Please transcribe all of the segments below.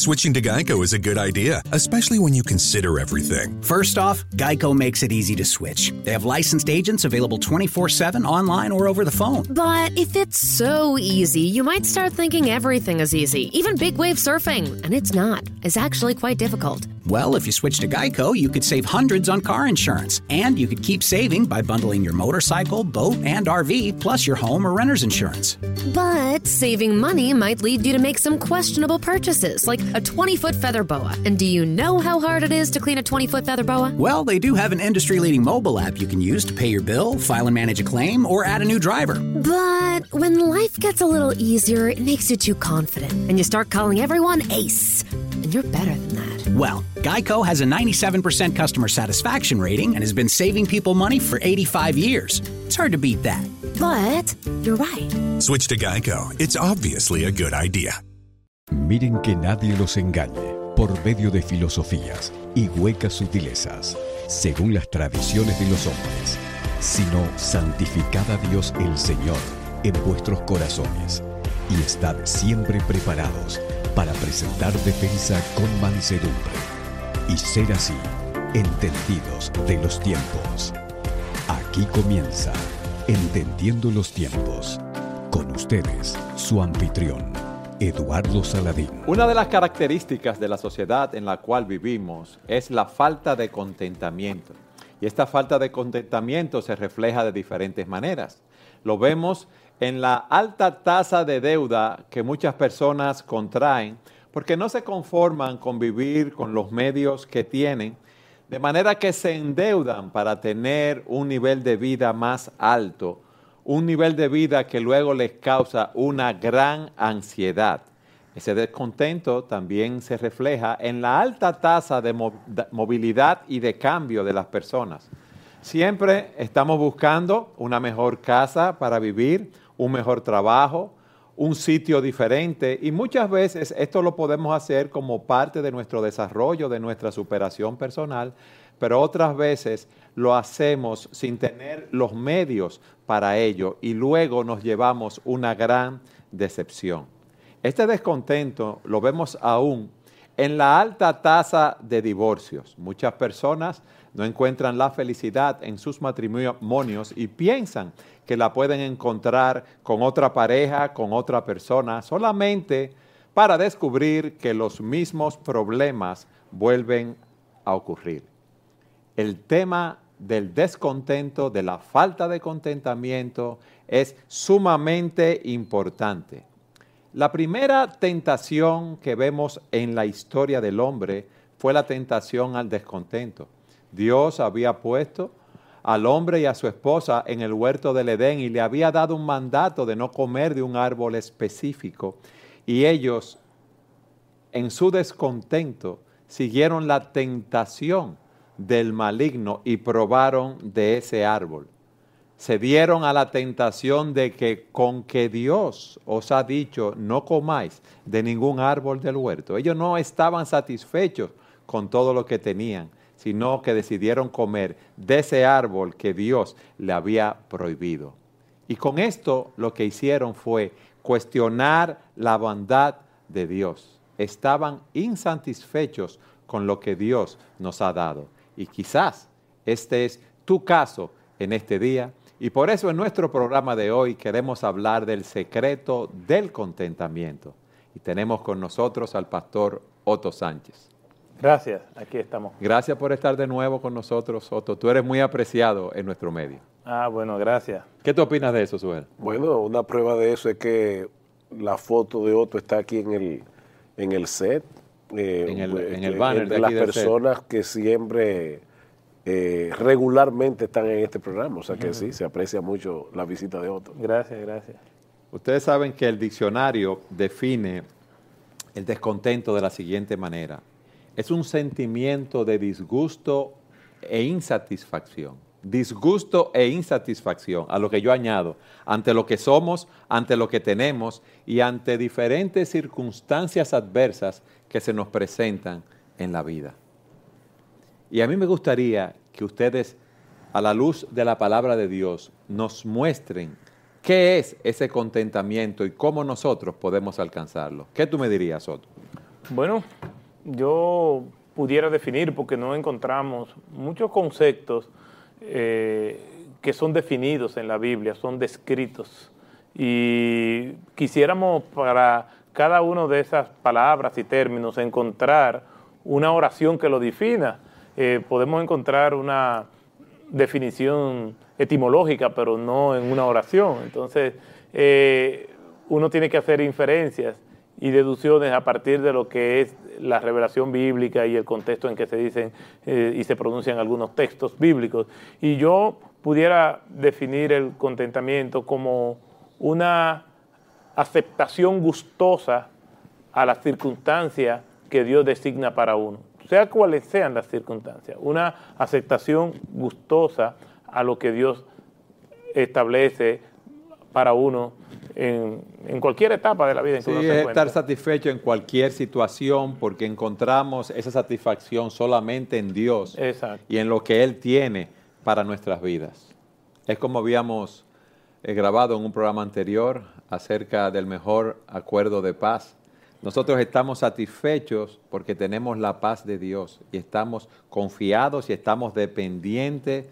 Switching to Geico is a good idea, especially when you consider everything. First off, Geico makes it easy to switch. They have licensed agents available 24 7 online or over the phone. But if it's so easy, you might start thinking everything is easy, even big wave surfing. And it's not. It's actually quite difficult. Well, if you switch to Geico, you could save hundreds on car insurance. And you could keep saving by bundling your motorcycle, boat, and RV, plus your home or renter's insurance. But saving money might lead you to make some questionable purchases, like a 20 foot feather boa. And do you know how hard it is to clean a 20 foot feather boa? Well, they do have an industry leading mobile app you can use to pay your bill, file and manage a claim, or add a new driver. But when life gets a little easier, it makes you too confident, and you start calling everyone ace. And you're better than that. Well, Geico has a 97% customer satisfaction rating and has been saving people money for 85 years. It's hard to beat that. But you're right. Switch to Geico. It's obviously a good idea. Miren que nadie los engañe por medio de filosofías y huecas sutilezas, según las tradiciones de los hombres, sino santificad a Dios el Señor en vuestros corazones y estad siempre preparados para presentar defensa con mansedumbre y ser así entendidos de los tiempos. Aquí comienza Entendiendo los tiempos. Con ustedes, su anfitrión, Eduardo Saladín. Una de las características de la sociedad en la cual vivimos es la falta de contentamiento. Y esta falta de contentamiento se refleja de diferentes maneras. Lo vemos en la alta tasa de deuda que muchas personas contraen porque no se conforman con vivir con los medios que tienen, de manera que se endeudan para tener un nivel de vida más alto, un nivel de vida que luego les causa una gran ansiedad. Ese descontento también se refleja en la alta tasa de movilidad y de cambio de las personas. Siempre estamos buscando una mejor casa para vivir, un mejor trabajo, un sitio diferente y muchas veces esto lo podemos hacer como parte de nuestro desarrollo, de nuestra superación personal, pero otras veces lo hacemos sin tener los medios para ello y luego nos llevamos una gran decepción. Este descontento lo vemos aún en la alta tasa de divorcios. Muchas personas no encuentran la felicidad en sus matrimonios y piensan que la pueden encontrar con otra pareja, con otra persona, solamente para descubrir que los mismos problemas vuelven a ocurrir. El tema del descontento, de la falta de contentamiento, es sumamente importante. La primera tentación que vemos en la historia del hombre fue la tentación al descontento. Dios había puesto al hombre y a su esposa en el huerto del Edén y le había dado un mandato de no comer de un árbol específico. Y ellos, en su descontento, siguieron la tentación del maligno y probaron de ese árbol. Se dieron a la tentación de que con que Dios os ha dicho no comáis de ningún árbol del huerto. Ellos no estaban satisfechos con todo lo que tenían sino que decidieron comer de ese árbol que Dios le había prohibido. Y con esto lo que hicieron fue cuestionar la bondad de Dios. Estaban insatisfechos con lo que Dios nos ha dado. Y quizás este es tu caso en este día. Y por eso en nuestro programa de hoy queremos hablar del secreto del contentamiento. Y tenemos con nosotros al pastor Otto Sánchez. Gracias, aquí estamos. Gracias por estar de nuevo con nosotros, Otto. Tú eres muy apreciado en nuestro medio. Ah, bueno, gracias. ¿Qué tú opinas de eso, Suel? Bueno, una prueba de eso es que la foto de Otto está aquí en el, en el set. Eh, en, el, en el banner de, las personas que siempre eh, regularmente están en este programa. O sea que sí, se aprecia mucho la visita de Otto. Gracias, gracias. Ustedes saben que el diccionario define el descontento de la siguiente manera. Es un sentimiento de disgusto e insatisfacción. Disgusto e insatisfacción, a lo que yo añado, ante lo que somos, ante lo que tenemos y ante diferentes circunstancias adversas que se nos presentan en la vida. Y a mí me gustaría que ustedes, a la luz de la palabra de Dios, nos muestren qué es ese contentamiento y cómo nosotros podemos alcanzarlo. ¿Qué tú me dirías, Soto? Bueno, yo pudiera definir, porque no encontramos muchos conceptos eh, que son definidos en la Biblia, son descritos. Y quisiéramos para cada una de esas palabras y términos encontrar una oración que lo defina. Eh, podemos encontrar una definición etimológica, pero no en una oración. Entonces, eh, uno tiene que hacer inferencias y deducciones a partir de lo que es la revelación bíblica y el contexto en que se dicen eh, y se pronuncian algunos textos bíblicos. Y yo pudiera definir el contentamiento como una aceptación gustosa a las circunstancias que Dios designa para uno, sea cuales sean las circunstancias, una aceptación gustosa a lo que Dios establece para uno en, cualquier etapa de la vida. En sí, estar satisfecho en cualquier situación porque encontramos esa satisfacción solamente en Dios y en lo que Él tiene para nuestras vidas. Es como habíamos eh, grabado en un programa anterior acerca del mejor acuerdo de paz. Nosotros estamos satisfechos porque tenemos la paz de Dios y estamos confiados y estamos dependientes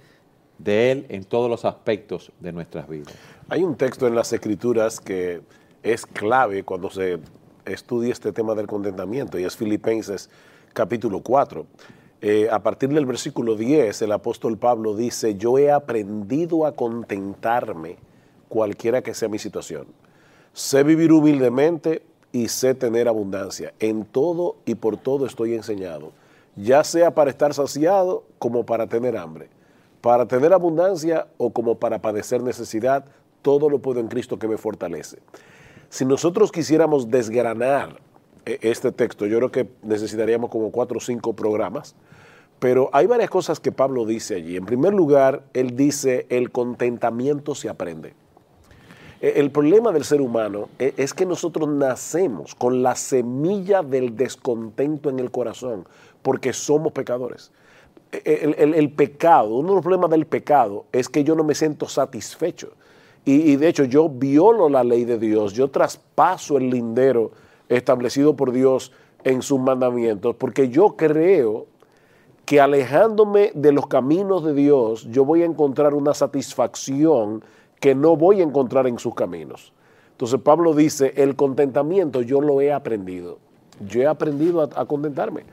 de Él en todos los aspectos de nuestras vidas. Hay un texto en las Escrituras que es clave cuando se estudia este tema del contentamiento y es Filipenses capítulo 4. Eh, a partir del versículo 10, el apóstol Pablo dice, yo he aprendido a contentarme cualquiera que sea mi situación. Sé vivir humildemente y sé tener abundancia. En todo y por todo estoy enseñado, ya sea para estar saciado como para tener hambre para tener abundancia o como para padecer necesidad, todo lo puedo en Cristo que me fortalece. Si nosotros quisiéramos desgranar eh, este texto, yo creo que necesitaríamos como cuatro o cinco programas, pero hay varias cosas que Pablo dice allí. En primer lugar, él dice, el contentamiento se aprende. E, el problema del ser humano e, es que nosotros nacemos con la semilla del descontento en el corazón, porque somos pecadores el, pecado, uno de los problemas del pecado es que yo no me siento satisfecho. Y, de hecho yo violo la ley de Dios, yo traspaso el lindero establecido por Dios en sus mandamientos, porque yo creo que alejándome de los caminos de Dios, yo voy a encontrar una satisfacción que no voy a encontrar en sus caminos. Entonces Pablo dice, el contentamiento yo lo he aprendido. Yo he aprendido a contentarme.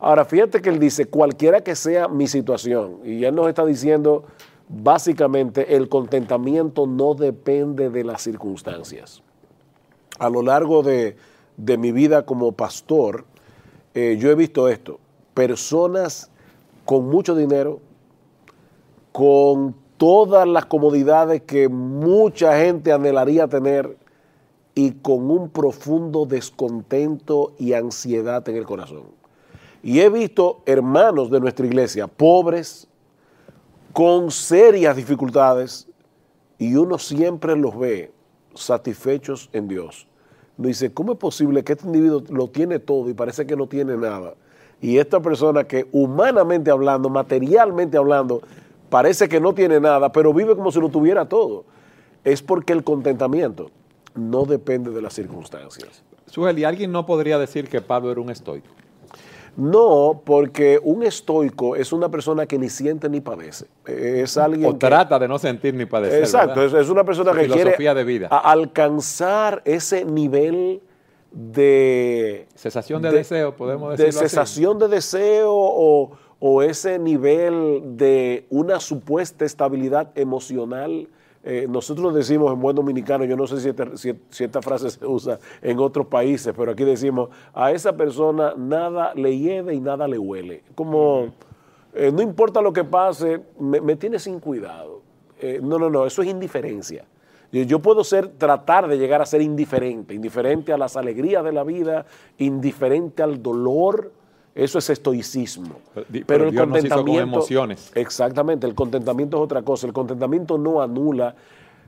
Ahora, fíjate que él dice, cualquiera que sea mi situación, y él nos está diciendo, básicamente, el contentamiento no depende de las circunstancias. A lo largo de, mi vida como pastor, eh, yo he visto esto, personas con mucho dinero, con todas las comodidades que mucha gente anhelaría tener y con un profundo descontento y ansiedad en el corazón. Y he visto hermanos de nuestra iglesia pobres, con serias dificultades, y uno siempre los ve satisfechos en Dios. Dice, ¿cómo es posible que este individuo lo tiene todo y parece que no tiene nada? Y esta persona que humanamente hablando, materialmente hablando, parece que no tiene nada, pero vive como si lo tuviera todo. Es porque el contentamiento no depende de las circunstancias. Sugel, ¿y alguien no podría decir que Pablo era un estoico? No, porque un estoico es una persona que ni siente ni padece. Es alguien o trata de no sentir ni padecer. Exacto, es, una persona que quiere de vida. alcanzar ese nivel de cesación de, deseo, podemos decirlo De cesación de deseo o, o ese nivel de una supuesta estabilidad emocional eh, nosotros decimos en buen dominicano, yo no sé si esta, frase se usa en otros países, pero aquí decimos, a esa persona nada le hiede y nada le huele. Como, eh, no importa lo que pase, me, tiene sin cuidado. Eh, no, no, no, eso es indiferencia. Yo, yo puedo ser, tratar de llegar a ser indiferente, indiferente a las alegrías de la vida, indiferente al dolor. Eso es estoicismo. Pero, pero Dios nos hizo con emociones. Exactamente, el contentamiento es otra cosa. El contentamiento no anula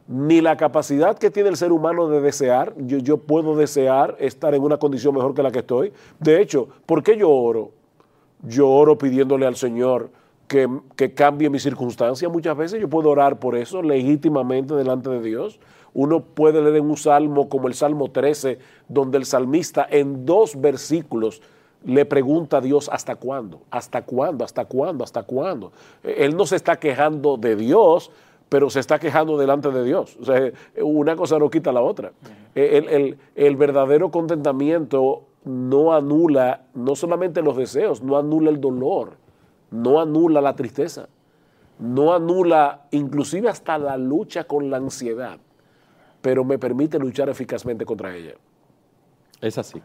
ni la capacidad que tiene el ser humano de desear. Yo, yo puedo desear estar en una condición mejor que la que estoy. De hecho, ¿por qué yo oro? Yo oro pidiéndole al Señor que, que cambie mi circunstancia. Muchas veces yo puedo orar por eso legítimamente delante de Dios. Uno puede leer en un salmo como el Salmo 13, donde el salmista en dos versículos le pregunta a Dios hasta cuándo, hasta cuándo, hasta cuándo, hasta cuándo. Él no se está quejando de Dios, pero se está quejando delante de Dios. O sea, una cosa no quita la otra. El, el, el, verdadero contentamiento no anula no solamente los deseos, no anula el dolor, no anula la tristeza, no anula inclusive hasta la lucha con la ansiedad, pero me permite luchar eficazmente contra ella. Es así.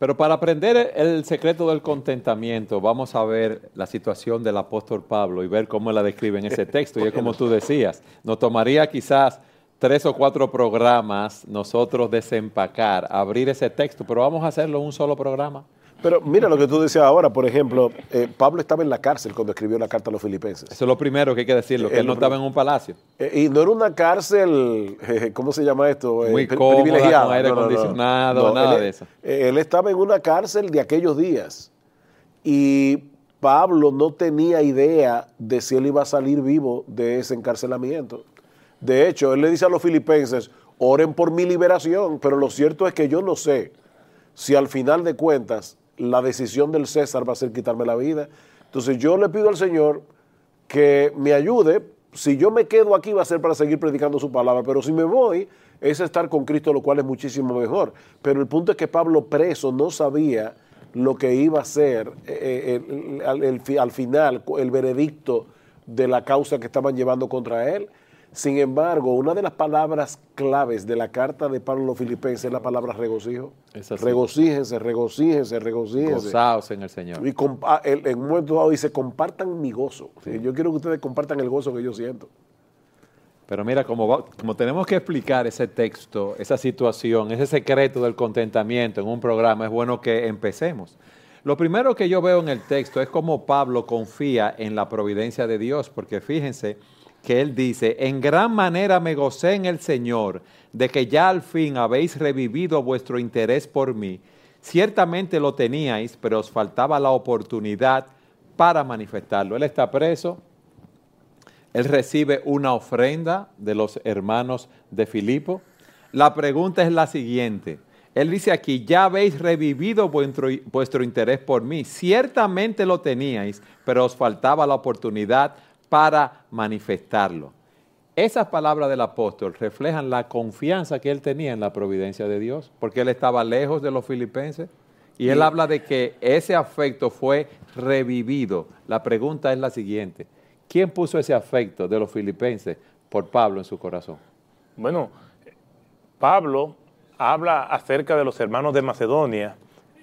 Pero para aprender el secreto del contentamiento, vamos a ver la situación del apóstol Pablo y ver cómo la describe en ese texto. Y es como tú decías, nos tomaría quizás tres o cuatro programas nosotros desempacar, abrir ese texto, pero vamos a hacerlo en un solo programa. Pero mira lo que tú decías ahora, por ejemplo, eh, Pablo estaba en la cárcel cuando escribió la carta a los filipenses. Eso es lo primero que hay que decirlo, que él, él no estaba en un palacio. Eh, y no era una cárcel, eh, ¿cómo se llama esto? Muy cómoda, privilegiada. con aire no, no, acondicionado, no, nada él, de eso. Él estaba en una cárcel de aquellos días y Pablo no tenía idea de si él iba a salir vivo de ese encarcelamiento. De hecho, él le dice a los filipenses, oren por mi liberación, pero lo cierto es que yo no sé si al final de cuentas la decisión del César va a ser quitarme la vida. Entonces yo le pido al Señor que me ayude. Si yo me quedo aquí va a ser para seguir predicando su palabra, pero si me voy es estar con Cristo, lo cual es muchísimo mejor. Pero el punto es que Pablo preso no sabía lo que iba a ser eh, el, el, al final el veredicto de la causa que estaban llevando contra él. Sin embargo, una de las palabras claves de la carta de Pablo a los filipenses es la palabra regocijo. Regocíjense, regocíjense, regocíjense. Gozaos en el Señor. Y el, en un momento dado dice, compartan mi gozo. Sí. Yo quiero que ustedes compartan el gozo que yo siento. Pero mira, como, va, como tenemos que explicar ese texto, esa situación, ese secreto del contentamiento en un programa, es bueno que empecemos. Lo primero que yo veo en el texto es cómo Pablo confía en la providencia de Dios, porque fíjense, que él dice, en gran manera me gocé en el Señor de que ya al fin habéis revivido vuestro interés por mí. Ciertamente lo teníais, pero os faltaba la oportunidad para manifestarlo. Él está preso, él recibe una ofrenda de los hermanos de Filipo. La pregunta es la siguiente. Él dice aquí, ya habéis revivido vuestro, vuestro interés por mí. Ciertamente lo teníais, pero os faltaba la oportunidad para manifestarlo. Esas palabras del apóstol reflejan la confianza que él tenía en la providencia de Dios, porque él estaba lejos de los filipenses y él habla de que ese afecto fue revivido. La pregunta es la siguiente, ¿quién puso ese afecto de los filipenses por Pablo en su corazón? Bueno, Pablo habla acerca de los hermanos de Macedonia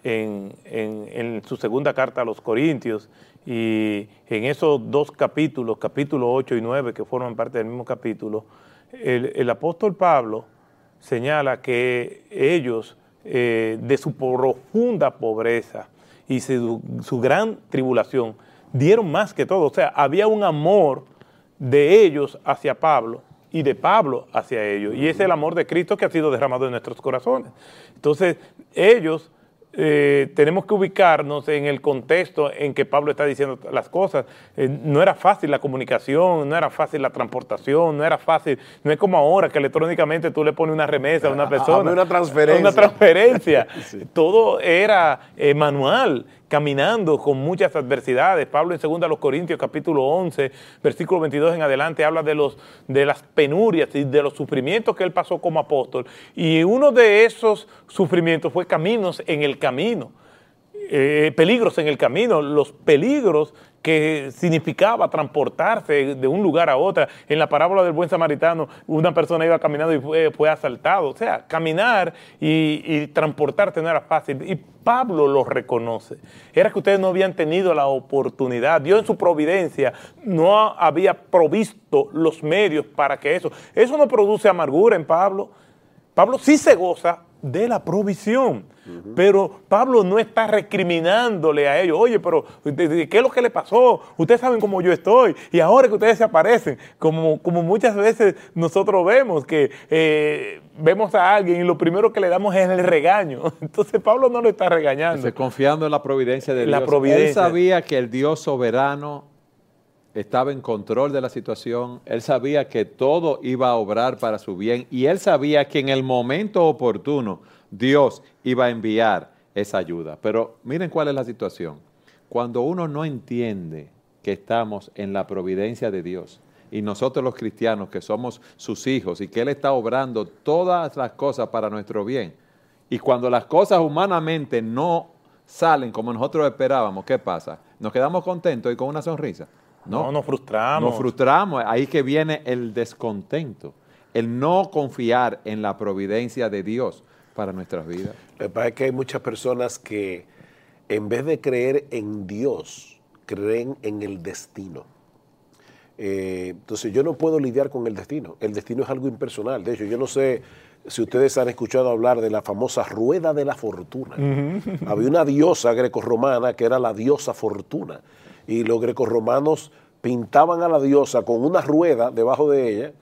en, en, en su segunda carta a los Corintios y en esos dos capítulos, capítulo 8 y 9, que forman parte del mismo capítulo, el, apóstol Pablo señala que ellos, eh, de su profunda pobreza y su, su gran tribulación, dieron más que todo. O sea, había un amor de ellos hacia Pablo y de Pablo hacia ellos. Y es el amor de Cristo que ha sido derramado en nuestros corazones. Entonces, ellos eh, tenemos que ubicarnos en el contexto en que Pablo está diciendo las cosas. Eh, no era fácil la comunicación, no era fácil la transportación, no era fácil, no es como ahora que electrónicamente tú le pones una remesa a una persona. A una transferencia. Una transferencia. sí. Todo era eh, manual caminando con muchas adversidades. Pablo en 2 los Corintios capítulo 11, versículo 22 en adelante habla de los de las penurias y de los sufrimientos que él pasó como apóstol y uno de esos sufrimientos fue caminos en el camino. eh, peligros en el camino, los peligros que significaba transportarse de un lugar a otro. En la parábola del buen samaritano, una persona iba caminando y fue, asaltado. O sea, caminar y, y, transportarse no era fácil. Y Pablo lo reconoce. Era que ustedes no habían tenido la oportunidad. Dios en su providencia no había provisto los medios para que eso. Eso no produce amargura en Pablo. Pablo sí se goza de la provisión. Pero Pablo no está recriminándole a ellos, oye, pero ¿qué es lo que le pasó? Ustedes saben cómo yo estoy y ahora que ustedes se aparecen, como, como muchas veces nosotros vemos que eh, vemos a alguien y lo primero que le damos es el regaño. Entonces Pablo no lo está regañando. confiando en la providencia de la Dios. Providencia. Él sabía que el Dios soberano estaba en control de la situación, él sabía que todo iba a obrar para su bien y él sabía que en el momento oportuno Dios iba a enviar esa ayuda. Pero miren cuál es la situación. Cuando uno no entiende que estamos en la providencia de Dios y nosotros los cristianos que somos sus hijos y que Él está obrando todas las cosas para nuestro bien, y cuando las cosas humanamente no salen como nosotros esperábamos, ¿qué pasa? ¿Nos quedamos contentos y con una sonrisa? No, no nos frustramos. Nos frustramos, ahí que viene el descontento, el no confiar en la providencia de Dios para nuestras vidas. Lo que pasa es que hay muchas personas que en vez de creer en Dios, creen en el destino. Eh, entonces yo no puedo lidiar con el destino. El destino es algo impersonal. De hecho, yo no sé si ustedes han escuchado hablar de la famosa rueda de la fortuna. Uh -huh. Había una diosa grecorromana que era la diosa fortuna. Y los grecorromanos pintaban a la diosa con una rueda debajo de ella.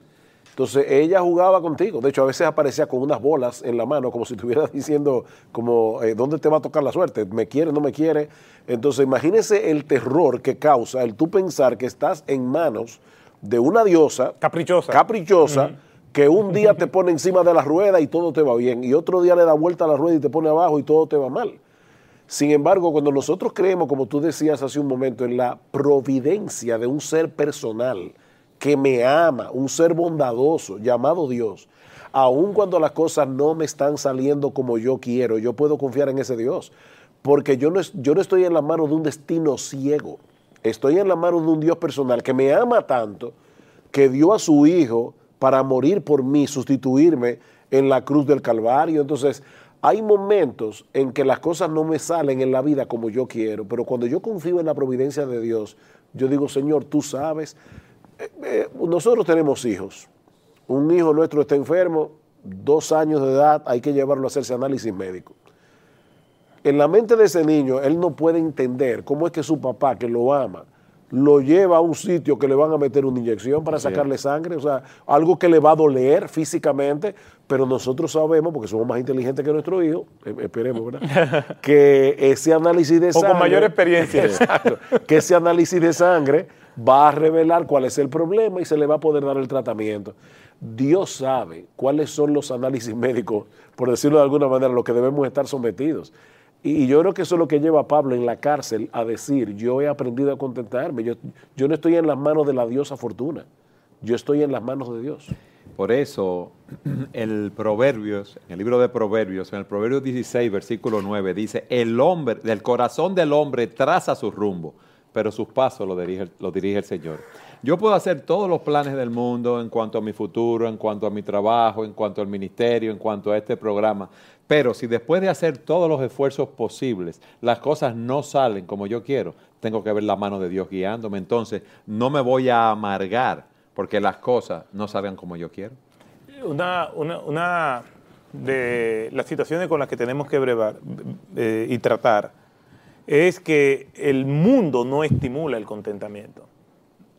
Entonces ella jugaba contigo. De hecho, a veces aparecía con unas bolas en la mano, como si estuviera diciendo, como, eh, ¿dónde te va a tocar la suerte? ¿Me quiere, no me quiere? Entonces imagínese el terror que causa el tú pensar que estás en manos de una diosa caprichosa, caprichosa que un día te pone encima de la rueda y todo te va bien, y otro día le da vuelta a la rueda y te pone abajo y todo te va mal. Sin embargo, cuando nosotros creemos, como tú decías hace un momento, en la providencia de un ser personal que me ama, un ser bondadoso llamado Dios, aun cuando las cosas no me están saliendo como yo quiero, yo puedo confiar en ese Dios, porque yo no, yo no estoy en la mano de un destino ciego, estoy en la mano de un Dios personal que me ama tanto, que dio a su Hijo para morir por mí, sustituirme en la cruz del Calvario. Entonces, hay momentos en que las cosas no me salen en la vida como yo quiero, pero cuando yo confío en la providencia de Dios, yo digo, Señor, tú sabes, eh, eh, nosotros tenemos hijos, un hijo nuestro está enfermo, dos años de edad, hay que llevarlo a hacerse análisis médico. En la mente de ese niño, él no puede entender cómo es que su papá, que lo ama, lo lleva a un sitio que le van a meter una inyección para sacarle sangre, o sea, algo que le va a doler físicamente, pero nosotros sabemos, porque somos más inteligentes que nuestro hijo, eh, esperemos, ¿verdad? que ese análisis de o sangre... con mayor experiencia. Exacto, que ese análisis de sangre va a revelar cuál es el problema y se le va a poder dar el tratamiento. Dios sabe cuáles son los análisis médicos, por decirlo de alguna manera, a los que debemos estar sometidos. Y yo creo que eso es lo que lleva a Pablo en la cárcel a decir, yo he aprendido a contentarme, yo, yo no estoy en las manos de la diosa fortuna, yo estoy en las manos de Dios. Por eso, el Proverbios, en el libro de Proverbios, en el Proverbio 16, versículo 9, dice, el hombre, del corazón del hombre traza su rumbo, pero sus pasos lo dirige, lo dirige el Señor. Yo puedo hacer todos los planes del mundo en cuanto a mi futuro, en cuanto a mi trabajo, en cuanto al ministerio, en cuanto a este programa, pero si después de hacer todos los esfuerzos posibles, las cosas no salen como yo quiero, tengo que ver la mano de Dios guiándome. Entonces, no me voy a amargar porque las cosas no salgan como yo quiero. Una, una, una de las situaciones con las que tenemos que brevar eh, y tratar es que el mundo no estimula el contentamiento.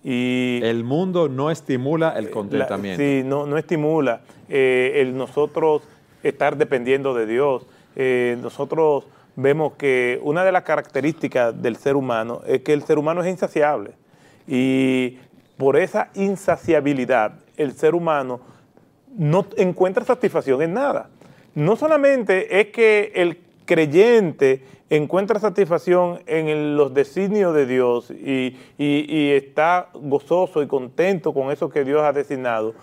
Y el mundo no estimula el contentamiento. La, sí, no, no estimula eh, el nosotros estar dependiendo de Dios. Eh, nosotros vemos que una de las características del ser humano es que el ser humano es insaciable. Y por esa insaciabilidad, el ser humano no encuentra satisfacción en nada. No solamente es que el creyente encuentra satisfacción en los designios de Dios y, y está gozoso y contento con eso que Dios ha designado,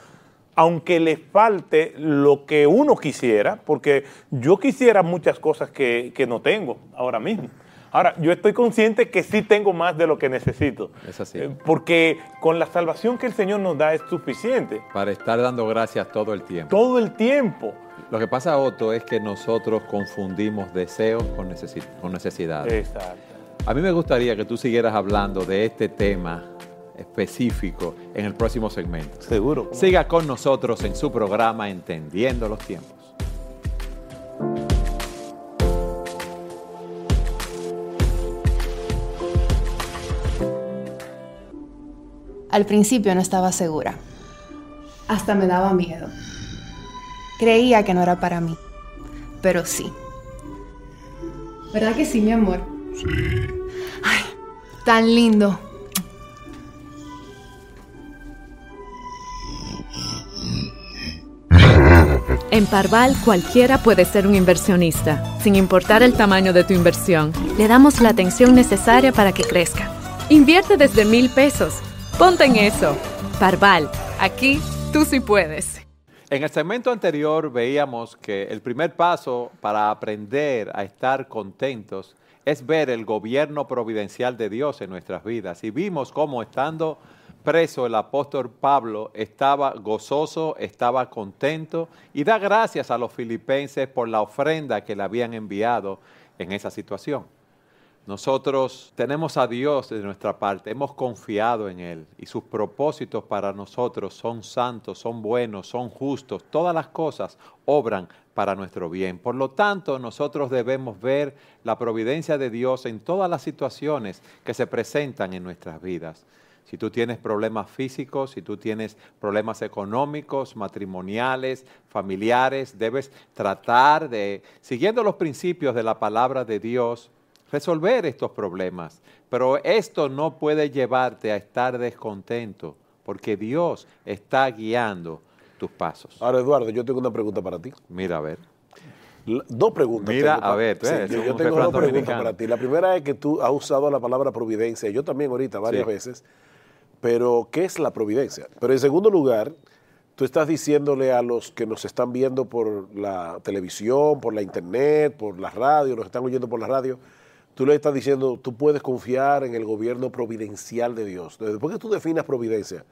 aunque le falte lo que uno quisiera, porque yo quisiera muchas cosas que, que no tengo ahora mismo. Ahora, yo estoy consciente que sí tengo más de lo que necesito. Es así. Eh, Porque con la salvación que el Señor nos da es suficiente. Para estar dando gracias todo el tiempo. Todo el tiempo. Lo que pasa, Otto, es que nosotros confundimos deseos con, necesi- con necesidades. Exacto. A mí me gustaría que tú siguieras hablando de este tema específico en el próximo segmento. Seguro. Siga con nosotros en su programa Entendiendo los Tiempos. Al principio no estaba segura. Hasta me daba miedo. Creía que no era para mí. Pero sí. ¿Verdad que sí, mi amor? Sí. Ay, tan lindo. En Parval cualquiera puede ser un inversionista, sin importar el tamaño de tu inversión. Le damos la atención necesaria para que crezca. Invierte desde mil pesos. Ponte en eso. Parval, aquí tú sí puedes. En el segmento anterior veíamos que el primer paso para aprender a estar contentos es ver el gobierno providencial de Dios en nuestras vidas. Y vimos cómo estando preso el apóstol Pablo estaba gozoso, estaba contento y da gracias a los filipenses por la ofrenda que le habían enviado en esa situación. Nosotros tenemos a Dios de nuestra parte, hemos confiado en Él y sus propósitos para nosotros son santos, son buenos, son justos. Todas las cosas obran para nuestro bien. Por lo tanto, nosotros debemos ver la providencia de Dios en todas las situaciones que se presentan en nuestras vidas. Si tú tienes problemas físicos, si tú tienes problemas económicos, matrimoniales, familiares, debes tratar de, siguiendo los principios de la palabra de Dios, resolver estos problemas. Pero esto no puede llevarte a estar descontento, porque Dios está guiando tus pasos. Ahora, Eduardo, yo tengo una pregunta para ti. Mira, a ver. La- Dos preguntas. Mira, tengo a ver, tú Sí, eres yo, tengo dos preguntas dominicano. para ti. La primera es que tú has usado la palabra providencia, yo también ahorita varias Sí. veces, pero ¿qué es la providencia? Pero en segundo lugar, tú estás diciéndole a los que nos están viendo por la televisión, por la internet, por la radio, nos están oyendo por la radio, tú le estás diciendo, tú puedes confiar en el gobierno providencial de Dios. Después que tú definas providencia,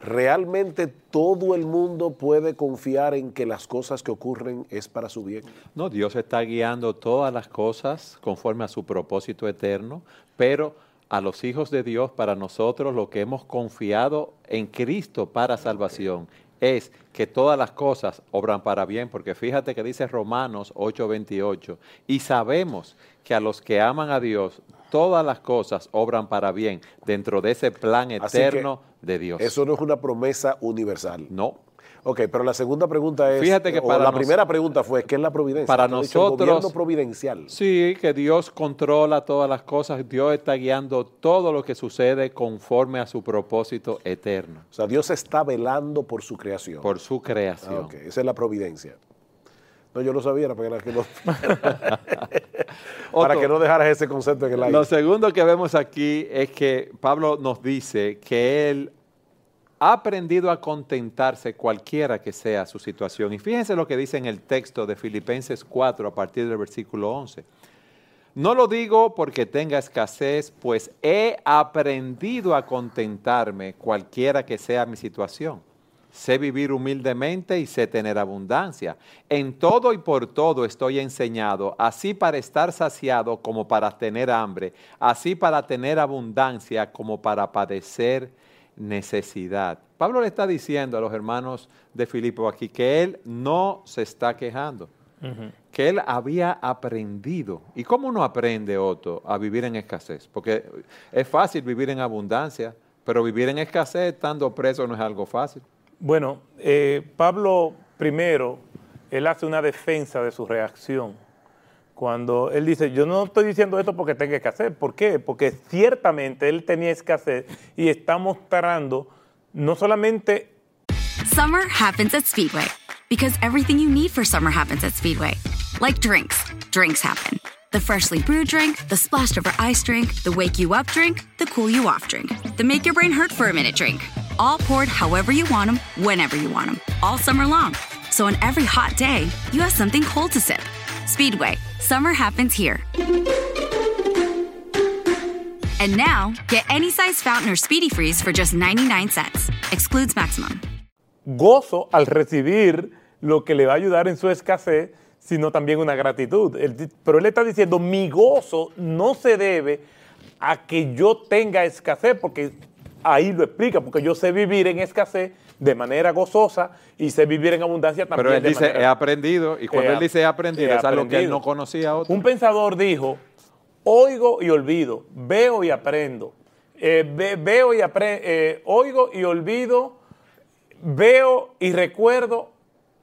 ¿realmente todo el mundo puede confiar en que las cosas que ocurren es para su bien? No, Dios está guiando todas las cosas conforme a su propósito eterno, pero a los hijos de Dios, para nosotros, lo que hemos confiado en Cristo para salvación es que todas las cosas obran para bien, porque fíjate que dice Romanos 8:28, y sabemos que a los que aman a Dios, todas las cosas obran para bien dentro de ese plan eterno de Dios. Eso no es una promesa universal. No. Ok, pero la segunda pregunta es. Fíjate que o para la nos- primera pregunta fue: ¿qué es la providencia? Para dicho, el nosotros- gobierno providencial. Sí, que Dios controla todas las cosas, Dios está guiando todo lo que sucede conforme a su propósito eterno, O sea, Dios está velando por su creación. por su Ah, creación. ok, esa es la providencia. No, yo lo sabía, era para que no, para que no dejaras ese concepto en el aire. Lo segundo que vemos aquí es que Pablo nos dice que él ha aprendido a contentarse cualquiera que sea su situación. Y fíjense lo que dice en el texto de Filipenses 4 a partir del versículo 11. No lo digo porque tenga escasez, pues he aprendido a contentarme cualquiera que sea mi situación. Sé vivir humildemente y sé tener abundancia. En todo y por todo estoy enseñado, así para estar saciado como para tener hambre, así para tener abundancia como para padecer necesidad. Pablo le está diciendo a los hermanos de Filipo aquí que él no se está quejando que él había aprendido. ¿Y cómo uno aprende, Otto, a vivir en escasez? Porque es fácil vivir en abundancia, pero vivir en escasez estando preso no es algo fácil. Bueno, eh, Pablo primero, él hace una defensa de su reacción. Cuando él dice, yo no estoy diciendo esto porque tenga escasez. ¿Por qué? Porque ciertamente él tenía escasez y está mostrando no solamente Summer happens at Speedway because everything you need for summer happens at Speedway. Like drinks, drinks happen. The freshly brewed drink, the splashed over ice drink, the wake you up drink, the cool you off drink, the make your brain hurt for a minute drink. All poured however you want them, whenever you want them, all summer long. So on every hot day, you have something cold to sip. Speedway, summer happens here. And now, get any size fountain or speedy freeze for just 99 cents. Excludes maximum. Gozo al recibir lo que le va a ayudar en su escasez, sino también una gratitud. Pero él está diciendo, mi gozo no se debe a que yo tenga escasez, porque ahí lo explica, porque yo sé vivir en escasez de manera gozosa y sé vivir en abundancia también. Pero él de dice, manera- he aprendido, y cuando He él dice he aprendido, he es algo que él no conocía otro. Un pensador dijo, oigo y olvido, veo y aprendo. Eh, ve- veo y aprendo, oigo y olvido, veo y recuerdo,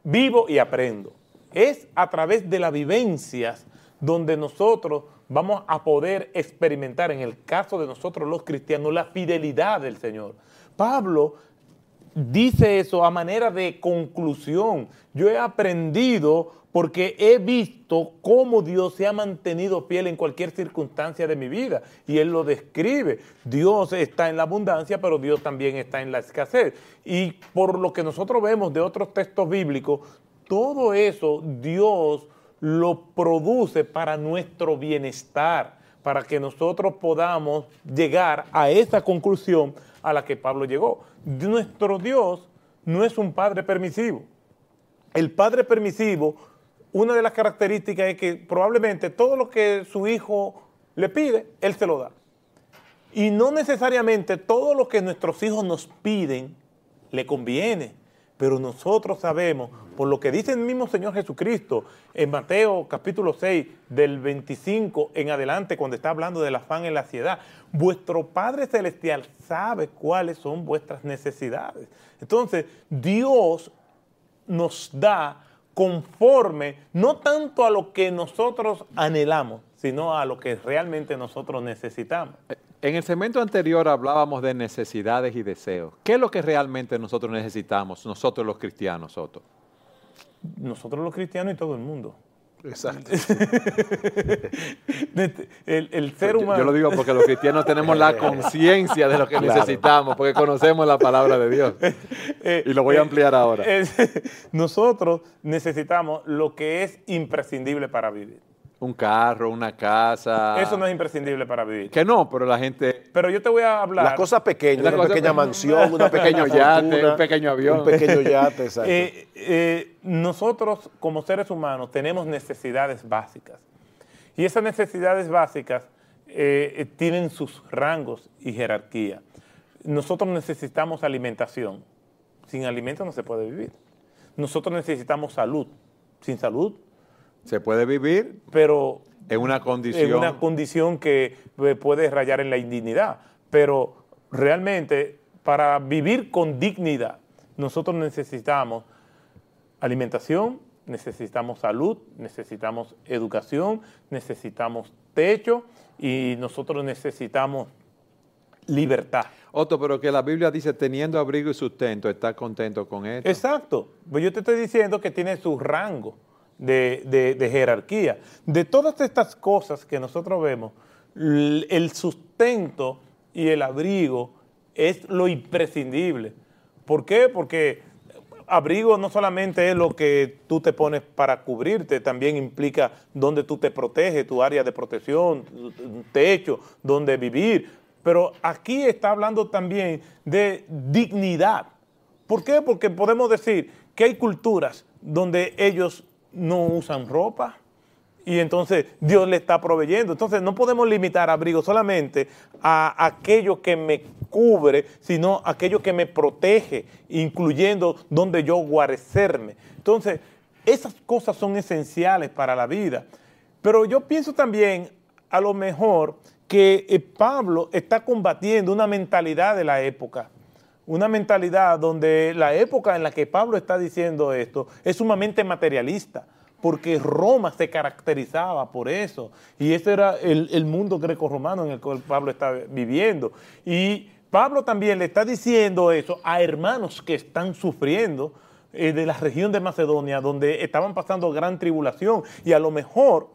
vivo y aprendo. Es a través de las vivencias donde nosotros vamos a poder experimentar, en el caso de nosotros los cristianos, la fidelidad del Señor. Pablo dice eso a manera de conclusión. Yo he aprendido porque he visto cómo Dios se ha mantenido fiel en cualquier circunstancia de mi vida. Y Él lo describe. Dios está en la abundancia, pero Dios también está en la escasez. Y por lo que nosotros vemos de otros textos bíblicos, todo eso Dios lo produce para nuestro bienestar, para que nosotros podamos llegar a esa conclusión a la que Pablo llegó. Nuestro Dios no es un padre permisivo. El padre permisivo, una de las características es que probablemente todo lo que su hijo le pide, él se lo da. Y no necesariamente todo lo que nuestros hijos nos piden le conviene. Pero nosotros sabemos, por lo que dice el mismo Señor Jesucristo en Mateo capítulo 6, del 25 en adelante, cuando está hablando del afán en la ansiedad, vuestro Padre Celestial sabe cuáles son vuestras necesidades. Entonces, Dios nos da conforme, no tanto a lo que nosotros anhelamos, sino a lo que realmente nosotros necesitamos. En el segmento anterior hablábamos de necesidades y deseos. ¿Qué es lo que realmente nosotros necesitamos, nosotros los cristianos, Soto? Nosotros los cristianos y todo el mundo. Exacto. el, el ser humano. Yo lo digo porque los cristianos tenemos la conciencia de lo que Claro. necesitamos, porque conocemos la palabra de Dios. Eh, Y lo voy a eh, ampliar ahora. eh, nosotros necesitamos lo que es imprescindible para vivir. Un carro, una casa. Eso no es imprescindible para vivir. Que no, pero la gente. Pero yo te voy a hablar. Las cosas pequeñas, una cosas pequeña mansión, una Un pequeña pequeño yate, fortuna, un pequeño avión. Un pequeño yate, exacto. Eh, eh, nosotros como seres humanos tenemos necesidades básicas. Y esas necesidades básicas eh, tienen sus rangos y jerarquía. Nosotros necesitamos alimentación. Sin alimento no se puede vivir. Nosotros necesitamos salud. Sin salud. Se puede vivir, pero en una condición. en una condición que eh, puede rayar en la indignidad. Pero realmente, para vivir con dignidad, nosotros necesitamos alimentación, necesitamos salud, necesitamos educación, necesitamos techo y nosotros necesitamos libertad. Otto, pero que la Biblia dice, teniendo abrigo y sustento, está contento con esto. Exacto. Pues yo te estoy diciendo que tiene su rango de, de- jerarquía. De todas estas cosas que nosotros vemos, el sustento y el abrigo es lo imprescindible. ¿Por qué? Porque abrigo no solamente es lo que tú te pones para cubrirte, también implica dónde tú te proteges, tu área de protección, un techo, dónde vivir. Pero aquí está hablando también de dignidad. ¿Por qué? Porque podemos decir que hay culturas donde ellos no usan ropa y entonces Dios le está proveyendo. Entonces no podemos limitar abrigo solamente a aquello que me cubre, sino aquello que me protege, incluyendo donde yo guarecerme. Entonces, esas cosas son esenciales para la vida. Pero yo pienso también, a lo mejor, que eh, Pablo está combatiendo una mentalidad de la época. Una mentalidad donde la época en la que Pablo está diciendo esto es sumamente materialista, porque Roma se caracterizaba por eso. Y ese era el, el mundo greco-romano en el cual Pablo está viviendo. Y Pablo también le está diciendo eso a hermanos que están sufriendo eh, de la región de Macedonia, donde estaban pasando gran tribulación. Y a lo mejor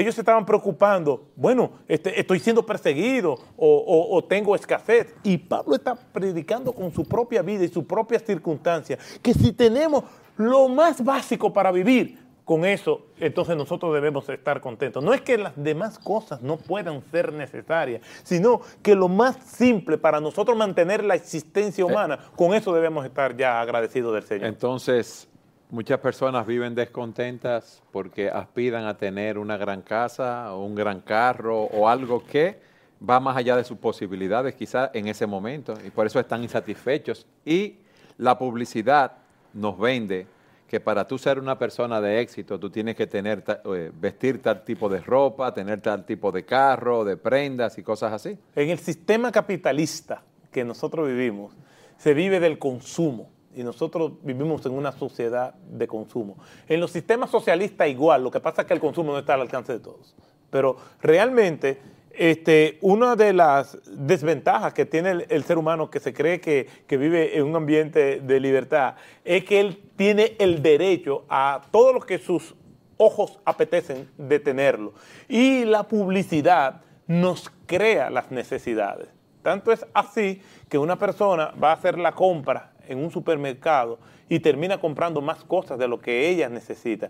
ellos se estaban preocupando, bueno, este, estoy siendo perseguido o, o- o tengo escasez. Y Pablo está predicando con su propia vida y sus propias circunstancias, que si tenemos lo más básico para vivir, con eso, entonces nosotros debemos estar contentos. No es que las demás cosas no puedan ser necesarias, sino que lo más simple para nosotros mantener la existencia humana, con eso debemos estar ya agradecidos del Señor. Entonces, muchas personas viven descontentas porque aspiran a tener una gran casa o un gran carro o algo que va más allá de sus posibilidades quizás en ese momento y por eso están insatisfechos. Y la publicidad nos vende que para tú ser una persona de éxito, tú tienes que tener, eh, vestir tal tipo de ropa, tener tal tipo de carro, de prendas y cosas así. En el sistema capitalista que nosotros vivimos, se vive del consumo y nosotros vivimos en una sociedad de consumo. En los sistemas socialistas igual, lo que pasa es que el consumo no está al alcance de todos. Pero realmente este, una de las desventajas que tiene el, ser humano que se cree que, vive en un ambiente de libertad es que él tiene el derecho a todo lo que sus ojos apetecen de tenerlo. Y la publicidad nos crea las necesidades. Tanto es así que una persona va a hacer la compra en un supermercado y termina comprando más cosas de lo que ella necesita.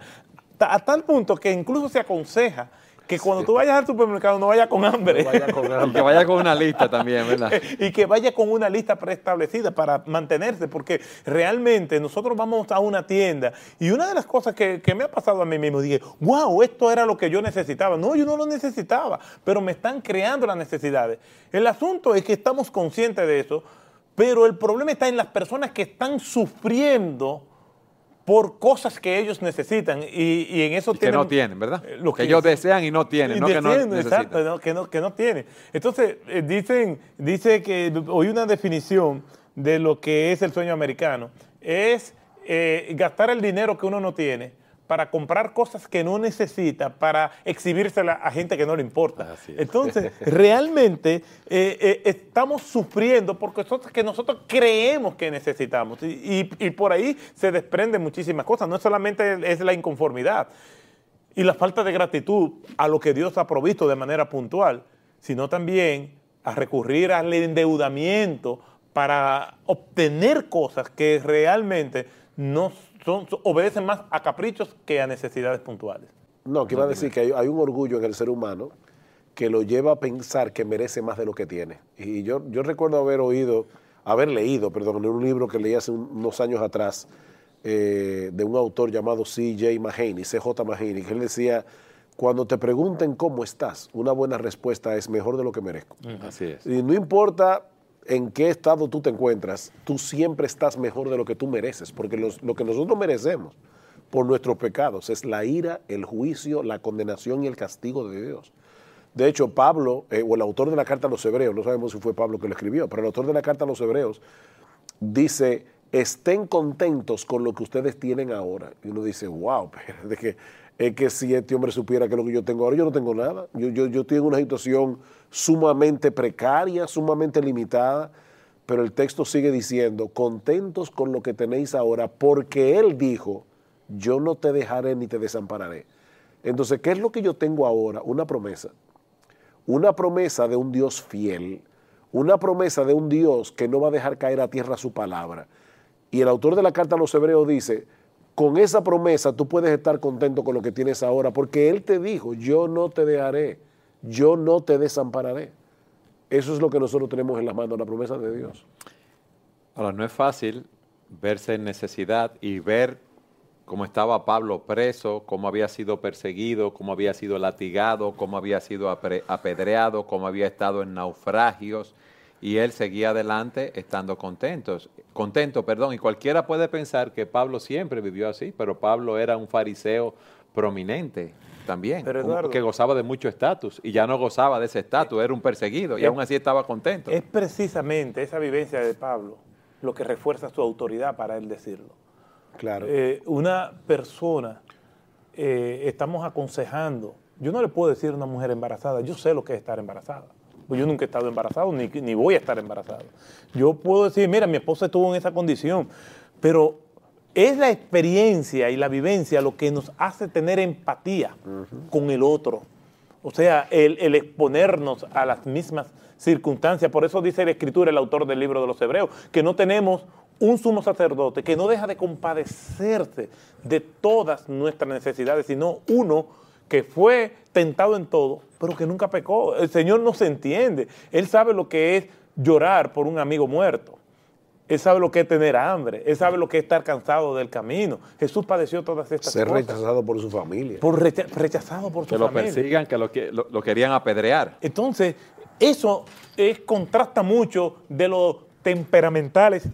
A tal punto que incluso se aconseja que cuando tú vayas al supermercado no vayas con hambre. Y que vaya con una lista también, ¿verdad? y que vaya con una lista preestablecida para mantenerse, porque realmente nosotros vamos a una tienda y una de las cosas que, me ha pasado a mí mismo, dije, wow, esto era lo que yo necesitaba. No, yo no lo necesitaba, pero me están creando las necesidades. El asunto es que estamos conscientes de eso, pero el problema está en las personas que están sufriendo por cosas que ellos necesitan y, en eso tienen... Que no tienen, ¿verdad? Eh, lo que, ellos desean y no tienen, no que no Exacto, que no, que no tienen. Entonces, eh, dicen, dice que hoy una definición de lo que es el sueño americano es eh, gastar el dinero que uno no tiene para comprar cosas que no necesita, para exhibírsela a gente que no le importa. Entonces, realmente eh, eh, estamos sufriendo por cosas que nosotros creemos que necesitamos. Y, por ahí se desprenden muchísimas cosas. No solamente es la inconformidad y la falta de gratitud a lo que Dios ha provisto de manera puntual, sino también a recurrir al endeudamiento para obtener cosas que realmente no obedecen más a caprichos que a necesidades puntuales. No, que iba a decir que hay, un orgullo en el ser humano que lo lleva a pensar que merece más de lo que tiene. Y yo, yo recuerdo haber oído, haber leído, perdón, en un libro que leí hace unos años atrás, eh, de un autor llamado C.J. Mahaney, C.J. Mahaney, que él decía, cuando te pregunten cómo estás, una buena respuesta es mejor de lo que merezco. Así es. Y no importa en qué estado tú te encuentras, tú siempre estás mejor de lo que tú mereces, porque lo que nosotros merecemos por nuestros pecados es la ira, el juicio, la condenación y el castigo de Dios. De hecho, Pablo, eh, o el autor de la carta a los hebreos, no sabemos si fue Pablo que lo escribió, pero el autor de la carta a los hebreos dice, estén contentos con lo que ustedes tienen ahora. Y uno dice, wow, de que, es que si este hombre supiera que lo que yo tengo ahora, yo no tengo nada. Yo, yo, yo estoy en una situación sumamente precaria, sumamente limitada, pero el texto sigue diciendo, contentos con lo que tenéis ahora, porque Él dijo, yo no te dejaré ni te desampararé. Entonces, ¿qué es lo que yo tengo ahora? Una promesa. Una promesa de un Dios fiel, una promesa de un Dios que no va a dejar caer a tierra su palabra. Y el autor de la carta a los hebreos dice, con esa promesa tú puedes estar contento con lo que tienes ahora, porque Él te dijo, yo no te dejaré yo no te desampararé. Eso es lo que nosotros tenemos en las manos, la promesa de Dios. Ahora, no es fácil verse en necesidad y ver cómo estaba Pablo preso, cómo había sido perseguido, cómo había sido latigado, cómo había sido apedreado, cómo había estado en naufragios y él seguía adelante estando contentos, contento, perdón, y cualquiera puede pensar que Pablo siempre vivió así, pero Pablo era un fariseo prominente, también, que gozaba de mucho estatus y ya no gozaba de ese estatus, era un perseguido y aún así estaba contento. Es precisamente esa vivencia de Pablo lo que refuerza su autoridad para él decirlo. Claro. Eh, una persona, eh, estamos aconsejando, yo no le puedo decir a una mujer embarazada, yo sé lo que es estar embarazada. Pues yo nunca he estado embarazado, ni, ni voy a estar embarazado. Yo puedo decir, mira, mi esposa estuvo en esa condición, pero es la experiencia y la vivencia lo que nos hace tener empatía con el otro. O sea, el, exponernos a las mismas circunstancias. Por eso dice la Escritura, el autor del libro de los Hebreos, que no tenemos un sumo sacerdote que no deja de compadecerse de todas nuestras necesidades, sino uno que fue tentado en todo, pero que nunca pecó. El Señor no se entiende. Él sabe lo que es llorar por un amigo muerto. Él sabe lo que es tener hambre. Él sabe lo que es estar cansado del camino. Jesús padeció todas estas Ser cosas. rechazado por su familia. Por recha- rechazado por su Que lo familia. persigan, que lo, que- lo- lo querían apedrear. Entonces, eso es, contrasta mucho de los temperamentales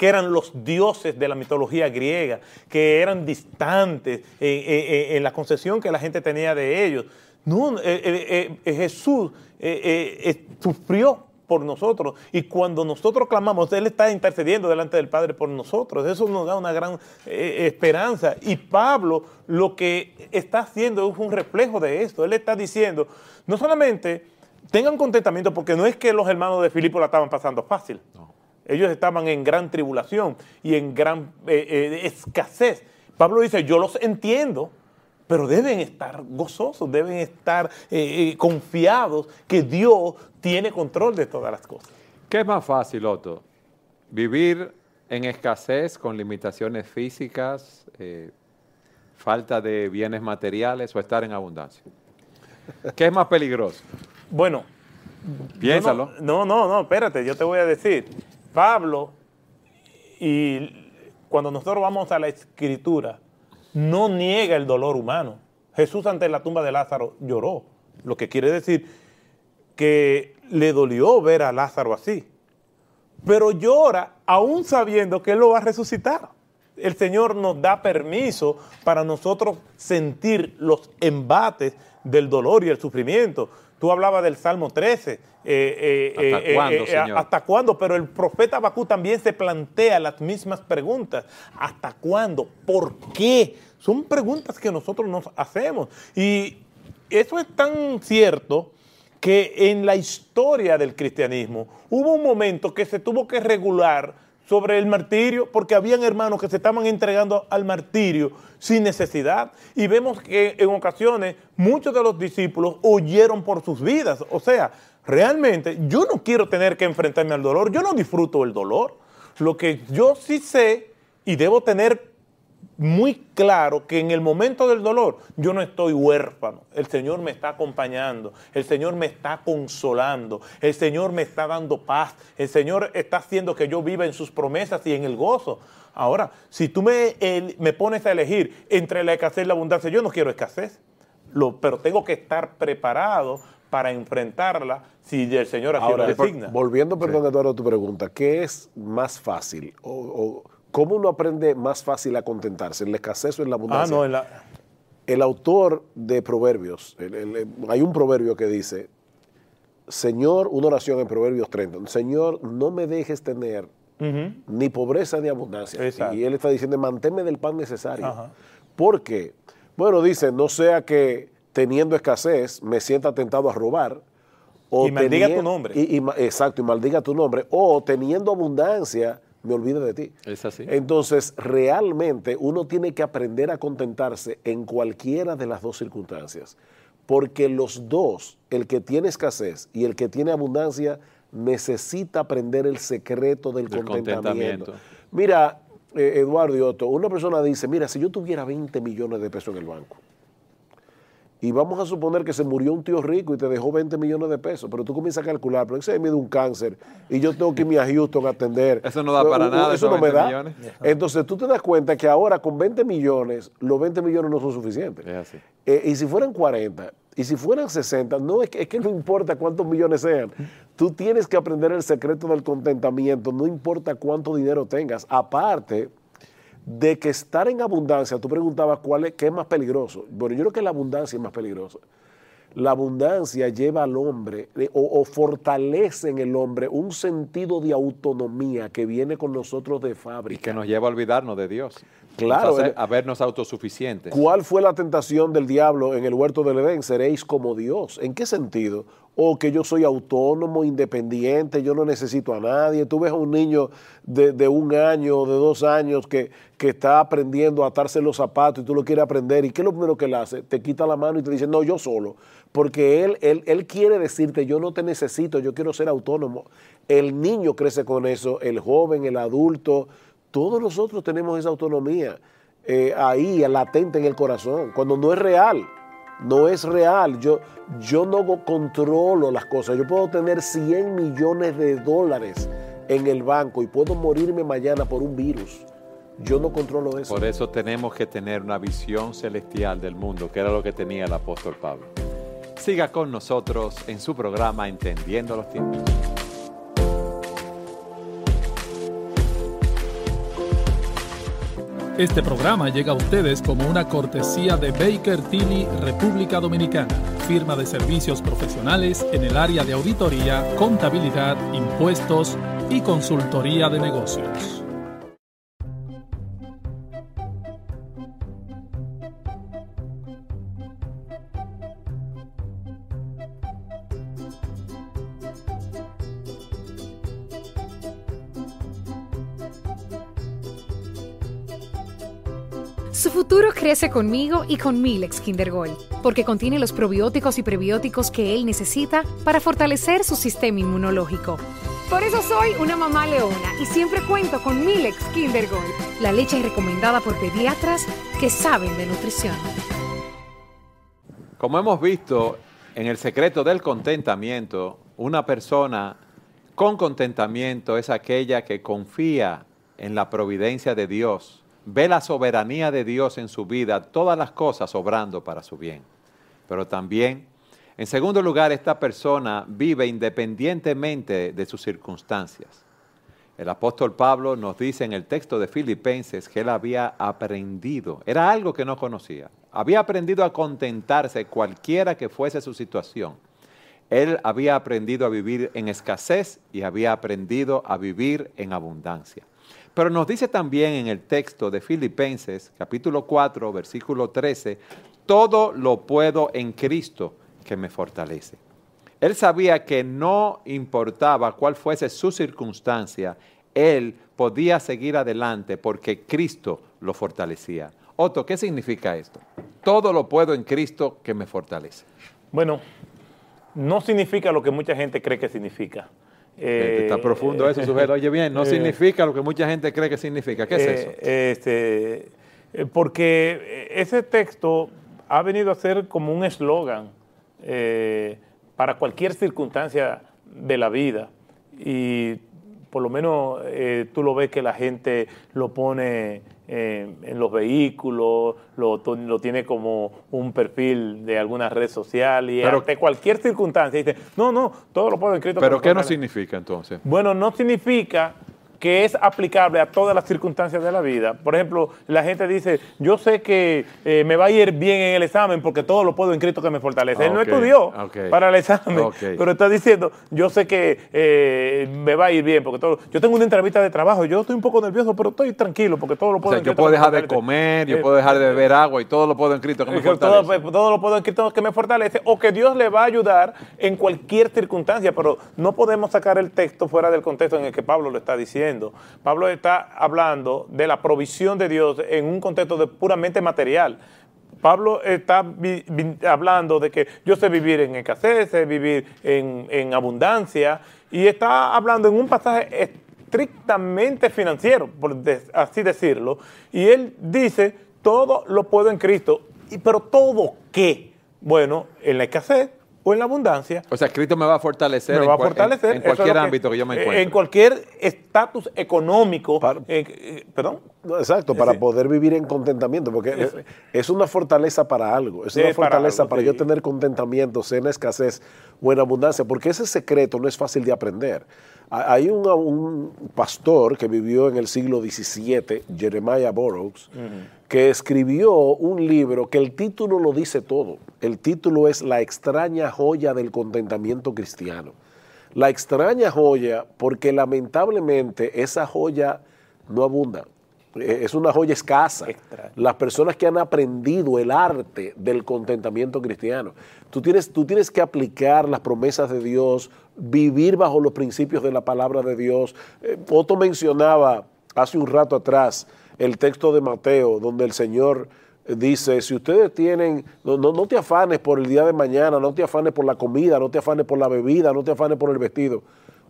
que eran los dioses de la mitología griega, que eran distantes en la concepción que la gente tenía de ellos. No, eh, eh, eh, Jesús sufrió por nosotros y cuando nosotros clamamos, Él está intercediendo delante del Padre por nosotros. Eso nos da una gran esperanza. Y Pablo lo que está haciendo es un reflejo de esto. Él está diciendo, no solamente tengan contentamiento, porque no es que los hermanos de Filipo la estaban pasando fácil. Ellos estaban en gran tribulación y en gran eh, eh, escasez. Pablo dice, yo los entiendo, pero deben estar gozosos, deben estar eh, confiados que Dios tiene control de todas las cosas. ¿Qué es más fácil, Otto? ¿Vivir en escasez con limitaciones físicas, eh, falta de bienes materiales o estar en abundancia? ¿Qué es más peligroso? Bueno, Piénsalo. No, no, no, espérate, yo te voy a decir. Pablo, y cuando nosotros vamos a la escritura, no niega el dolor humano. Jesús ante la tumba de Lázaro lloró, lo que quiere decir que le dolió ver a Lázaro así. Pero llora aún sabiendo que Él lo va a resucitar. El Señor nos da permiso para nosotros sentir los embates del dolor y el sufrimiento. Tú hablabas del Salmo 13. eh, eh, ¿Hasta eh, cuándo, Señor? ¿Hasta cuándo? Pero el profeta Bakú también se plantea las mismas preguntas. ¿Hasta cuándo? ¿Por qué? Son preguntas que nosotros nos hacemos. Y eso es tan cierto que en la historia del cristianismo hubo un momento que se tuvo que regular sobre el martirio porque habían hermanos que se estaban entregando al martirio sin necesidad y vemos que en ocasiones muchos de los discípulos huyeron por sus vidas. O sea, realmente yo no quiero tener que enfrentarme al dolor, yo no disfruto el dolor. Lo que yo sí sé y debo tener muy claro que en el momento del dolor yo no estoy huérfano. El Señor me está acompañando, el Señor me está consolando, el Señor me está dando paz, el Señor está haciendo que yo viva en sus promesas y en el gozo. Ahora, si tú me, el- me pones a elegir entre la escasez y la abundancia, yo no quiero escasez, lo- pero tengo que estar preparado para enfrentarla si el Señor así Ahora, lo designa. volviendo, perdón, Eduardo, a tu pregunta, ¿qué es más fácil? O, o ¿Cómo uno aprende más fácil a contentarse? ¿En la escasez o en la Ah, abundancia? no, en la, El autor de Proverbios, el- el- hay un proverbio que dice, Señor, una oración en Proverbios 30, Señor, no me dejes tener ni pobreza ni abundancia. Exacto. Y él está diciendo, manténme del pan necesario. Ajá. ¿Por qué? Bueno, dice, no sea que teniendo escasez me sienta tentado a robar. Y maldiga tu nombre. y- y ma- exacto, y maldiga tu nombre. O teniendo abundancia me olvide de ti. Es así. Entonces, realmente uno tiene que aprender a contentarse en cualquiera de las dos circunstancias, porque los dos, el que tiene escasez y el que tiene abundancia, necesita aprender el secreto del, Del contentamiento. contentamiento. Mira, eh, Eduardo y Otto, una persona dice, mira, si yo tuviera 20 millones de pesos en el banco, y vamos a suponer que se murió un tío rico y te dejó 20 millones de pesos, pero tú comienzas a calcular, pero ese me dio un cáncer y yo tengo que irme a Houston a atender. Eso no da para nada, Eso no me 20 da. millones. Entonces tú te das cuenta que ahora con 20 millones, los 20 millones no son suficientes. Es así. Eh, y si fueran 40, y si fueran 60, no es que, es que no importa cuántos millones sean. Tú tienes que aprender el secreto del contentamiento, no importa cuánto dinero tengas. Aparte de que estar en abundancia, tú preguntabas cuál es, qué es más peligroso. Bueno, yo creo que la abundancia es más peligrosa. La abundancia lleva al hombre o, o fortalece en el hombre un sentido de autonomía que viene con nosotros de Y fábrica. que nos lleva a olvidarnos de Dios. Claro. Nos hace el- a vernos autosuficientes. ¿Cuál fue la tentación del diablo en el huerto del Edén? Seréis como Dios. ¿En qué sentido? O que yo soy autónomo, independiente, yo no necesito a nadie. Tú ves a un niño de, de un año, de dos años, que, que está aprendiendo a atarse los zapatos y tú lo quieres aprender. ¿Y qué es lo primero que él hace? Te quita la mano y te dice, no, yo solo. Porque él, él, él quiere decirte, yo no te necesito, yo quiero ser autónomo. El niño crece con eso, el joven, el adulto, todos nosotros tenemos esa autonomía eh, ahí, latente en el corazón, cuando no es real. No es real. Yo, yo no controlo las cosas. Yo puedo tener 100 millones de dólares en el banco y puedo morirme mañana por un virus. Yo no controlo eso. Por eso tenemos que tener una visión celestial del mundo, que era lo que tenía el apóstol Pablo. Siga con nosotros en su programa Entendiendo los tiempos. Este programa llega a ustedes como una cortesía de Baker Tilly República Dominicana, firma de servicios profesionales en el área de auditoría, contabilidad, impuestos y consultoría de negocios. Crece conmigo y con Milex Kinder Gold, porque contiene los probióticos y prebióticos que él necesita para fortalecer su sistema inmunológico. Por eso soy una mamá leona y siempre cuento con Milex Kinder Gold, la leche recomendada por pediatras que saben de nutrición. Como hemos visto en el secreto del contentamiento, una persona con contentamiento es aquella que confía en la providencia de Dios, ve la soberanía de Dios en su vida, todas las cosas obrando para su bien. Pero también, en segundo lugar, esta persona vive independientemente de sus circunstancias. El apóstol Pablo nos dice en el texto de Filipenses que él había aprendido, era algo que no conocía, había aprendido a contentarse cualquiera que fuese su situación. Él había aprendido a vivir en escasez y había aprendido a vivir en abundancia. Pero nos dice también en el texto de Filipenses, capítulo 4, versículo 13, todo lo puedo en Cristo que me fortalece. Él sabía que no importaba cuál fuese su circunstancia, él podía seguir adelante porque Cristo lo fortalecía. Otto, ¿qué significa esto? Todo lo puedo en Cristo que me fortalece. Bueno, no significa lo que mucha gente cree que significa. Eh, Está profundo eso, sujeto. Oye bien, no eh, significa lo que mucha gente cree que significa. ¿Qué es Eh, eso? este, eh, porque ese texto ha venido a ser como un eslogan eh, para cualquier circunstancia de la vida. Y por lo menos eh, tú lo ves que la gente lo pone eh, en los vehículos, lo, lo tiene como un perfil de alguna red social y Pero- ante cualquier circunstancia dice, no, no, todo lo puedo que Pero ¿qué no fortalece". significa entonces? Bueno, no significa que es aplicable a todas las circunstancias de la vida. Por ejemplo, la gente dice, yo sé que eh, me va a ir bien en el examen porque todo lo puedo en Cristo que me fortalece. Él no estudió para el examen, pero está diciendo, yo sé que eh, me va a ir bien porque todo... Yo tengo una entrevista de trabajo, yo estoy un poco nervioso, pero estoy tranquilo porque todo lo O puedo sea, en yo Cristo puedo dejar de fortalece". comer, yo Eh, puedo dejar de beber agua y todo lo puedo en Cristo que me que todo, fortalece. todo lo puedo en Cristo que me fortalece o que Dios le va a ayudar en cualquier circunstancia, pero no podemos sacar el texto fuera del contexto en el que Pablo lo está diciendo. Pablo está hablando de la provisión de Dios en un contexto de puramente material. Pablo está hablando de que yo sé vivir en escasez, sé vivir en, en abundancia, y está hablando en un pasaje estrictamente financiero, por así decirlo, y él dice, todo lo puedo en Cristo, y, pero todo qué? Bueno, en la escasez o en la abundancia. O sea, Cristo me va a fortalecer, Me en, va a fortalecer. en- en eso es cualquier que- ámbito que yo me eh, encuentre. En cualquier estatus económico. eh, eh, ¿Perdón? No, Exacto, para poder vivir en contentamiento, porque Es- una fortaleza para algo, es Sí, una es para fortaleza algo, para, sí. yo tener contentamiento, sea en escasez o en abundancia, porque ese secreto no es fácil de aprender. Ha- Hay un, un pastor que vivió en el siglo XVII, Jeremiah Burroughs, que escribió un libro que el título lo dice todo. El título es La extraña joya del contentamiento cristiano. La extraña joya porque lamentablemente esa joya no abunda. eh, es una joya escasa. Las personas que han aprendido el arte del contentamiento cristiano. Tú tienes, tú tienes que aplicar las promesas de Dios, vivir bajo los principios de la palabra de Dios. Eh, Otto mencionaba hace un rato atrás el texto de Mateo, donde el Señor dice, si ustedes tienen, no, no, no te afanes por el día de mañana, no te afanes por la comida, no te afanes por la bebida, no te afanes por el vestido.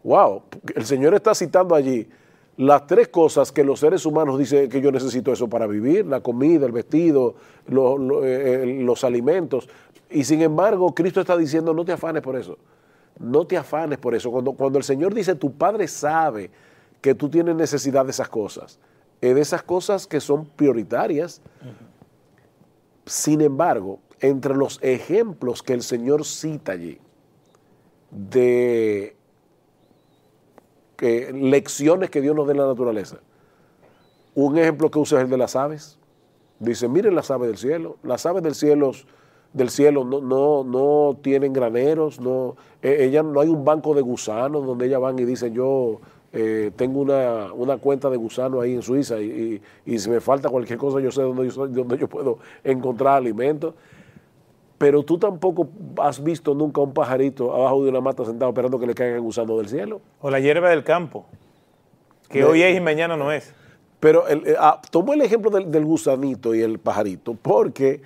Wow, el Señor está citando allí las tres cosas que los seres humanos dicen que yo necesito eso para vivir, la comida, el vestido, lo- eh, los alimentos. Y sin embargo, Cristo está diciendo, no te afanes por eso. No te afanes por eso. Cuando, el Señor dice, tu Padre sabe que tú tienes necesidad de esas cosas, de esas cosas que son prioritarias. Sin embargo, entre los ejemplos que el Señor cita allí de que lecciones que Dios nos dé en la naturaleza. Un ejemplo que usa es el de las aves. Dice, miren las aves del cielo. Las aves del cielo, del cielo no, no, no tienen graneros, no, eh, ella, no hay un banco de gusanos donde ellas van y dicen, yo eh, tengo una, una cuenta de gusanos ahí en Suiza y, y- y si me falta cualquier cosa, yo sé dónde yo, dónde yo puedo encontrar alimentos. Pero tú tampoco has visto nunca un pajarito abajo de una mata sentado esperando que le caigan gusanos del cielo. O la hierba del campo, que De- hoy es y mañana no es. Pero el, eh, ah, tomo el ejemplo del, del gusanito y el pajarito, porque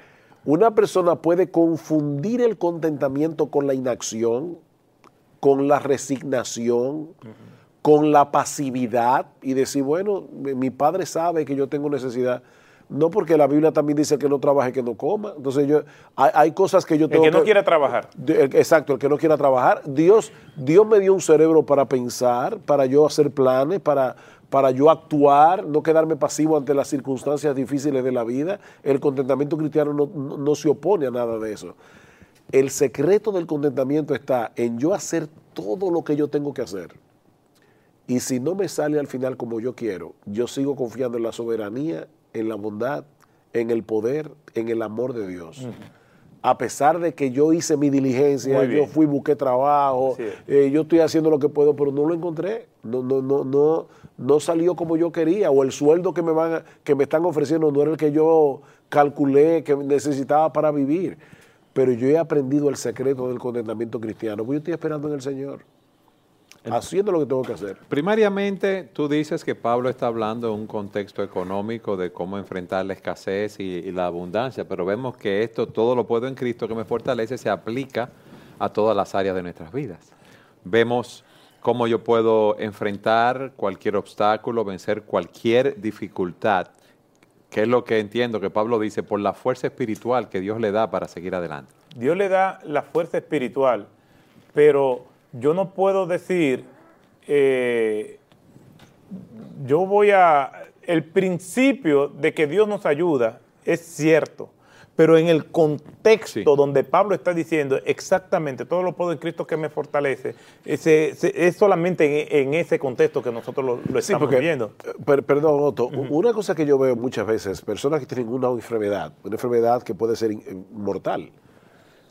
una persona puede confundir el contentamiento con la inacción, con la resignación, con la pasividad y decir, bueno, mi padre sabe que yo tengo necesidad. No porque la Biblia también dice que no trabaje, que no coma. Entonces yo, hay, hay cosas que yo El tengo que no quiera trabajar. el- Exacto, el que no quiera trabajar. Dios, Dios me dio un cerebro para pensar, para yo hacer planes, para, para yo actuar, no quedarme pasivo ante las circunstancias difíciles de la vida. El contentamiento cristiano no, no- se opone a nada de eso. El secreto del contentamiento está en yo hacer todo lo que yo tengo que hacer. Y si no me sale al final como yo quiero, yo sigo confiando en la soberanía, en la bondad, en el poder, en el amor de Dios. A pesar de que yo hice mi diligencia, yo fui, busqué trabajo, eh, yo estoy haciendo lo que puedo, pero no lo encontré. No, no, no, no, no salió como yo quería. O el sueldo que me, van a- que me están ofreciendo no era el que yo calculé que necesitaba para vivir. Pero yo he aprendido el secreto del contentamiento cristiano. Porque yo estoy esperando en el Señor. Haciendo lo que tengo que hacer. Primariamente, tú dices que Pablo está hablando en un contexto económico de cómo enfrentar la escasez y, y la abundancia, pero vemos que esto, todo lo puedo en Cristo que me fortalece, se aplica a todas las áreas de nuestras vidas. Vemos cómo yo puedo enfrentar cualquier obstáculo, vencer cualquier dificultad, que es lo que entiendo que Pablo dice, por la fuerza espiritual que Dios le da para seguir adelante. Dios le da la fuerza espiritual, pero yo no puedo decir, eh, yo voy a, el principio de que Dios nos ayuda es cierto, pero en el contexto donde Pablo está diciendo exactamente todo lo puedo en Cristo que me fortalece, ese- ese- es solamente en, en ese contexto que nosotros lo, estamos viendo. eh, per- perdón, Otto, una cosa que yo veo muchas veces, personas que tienen una enfermedad, una enfermedad que puede ser eh, mortal.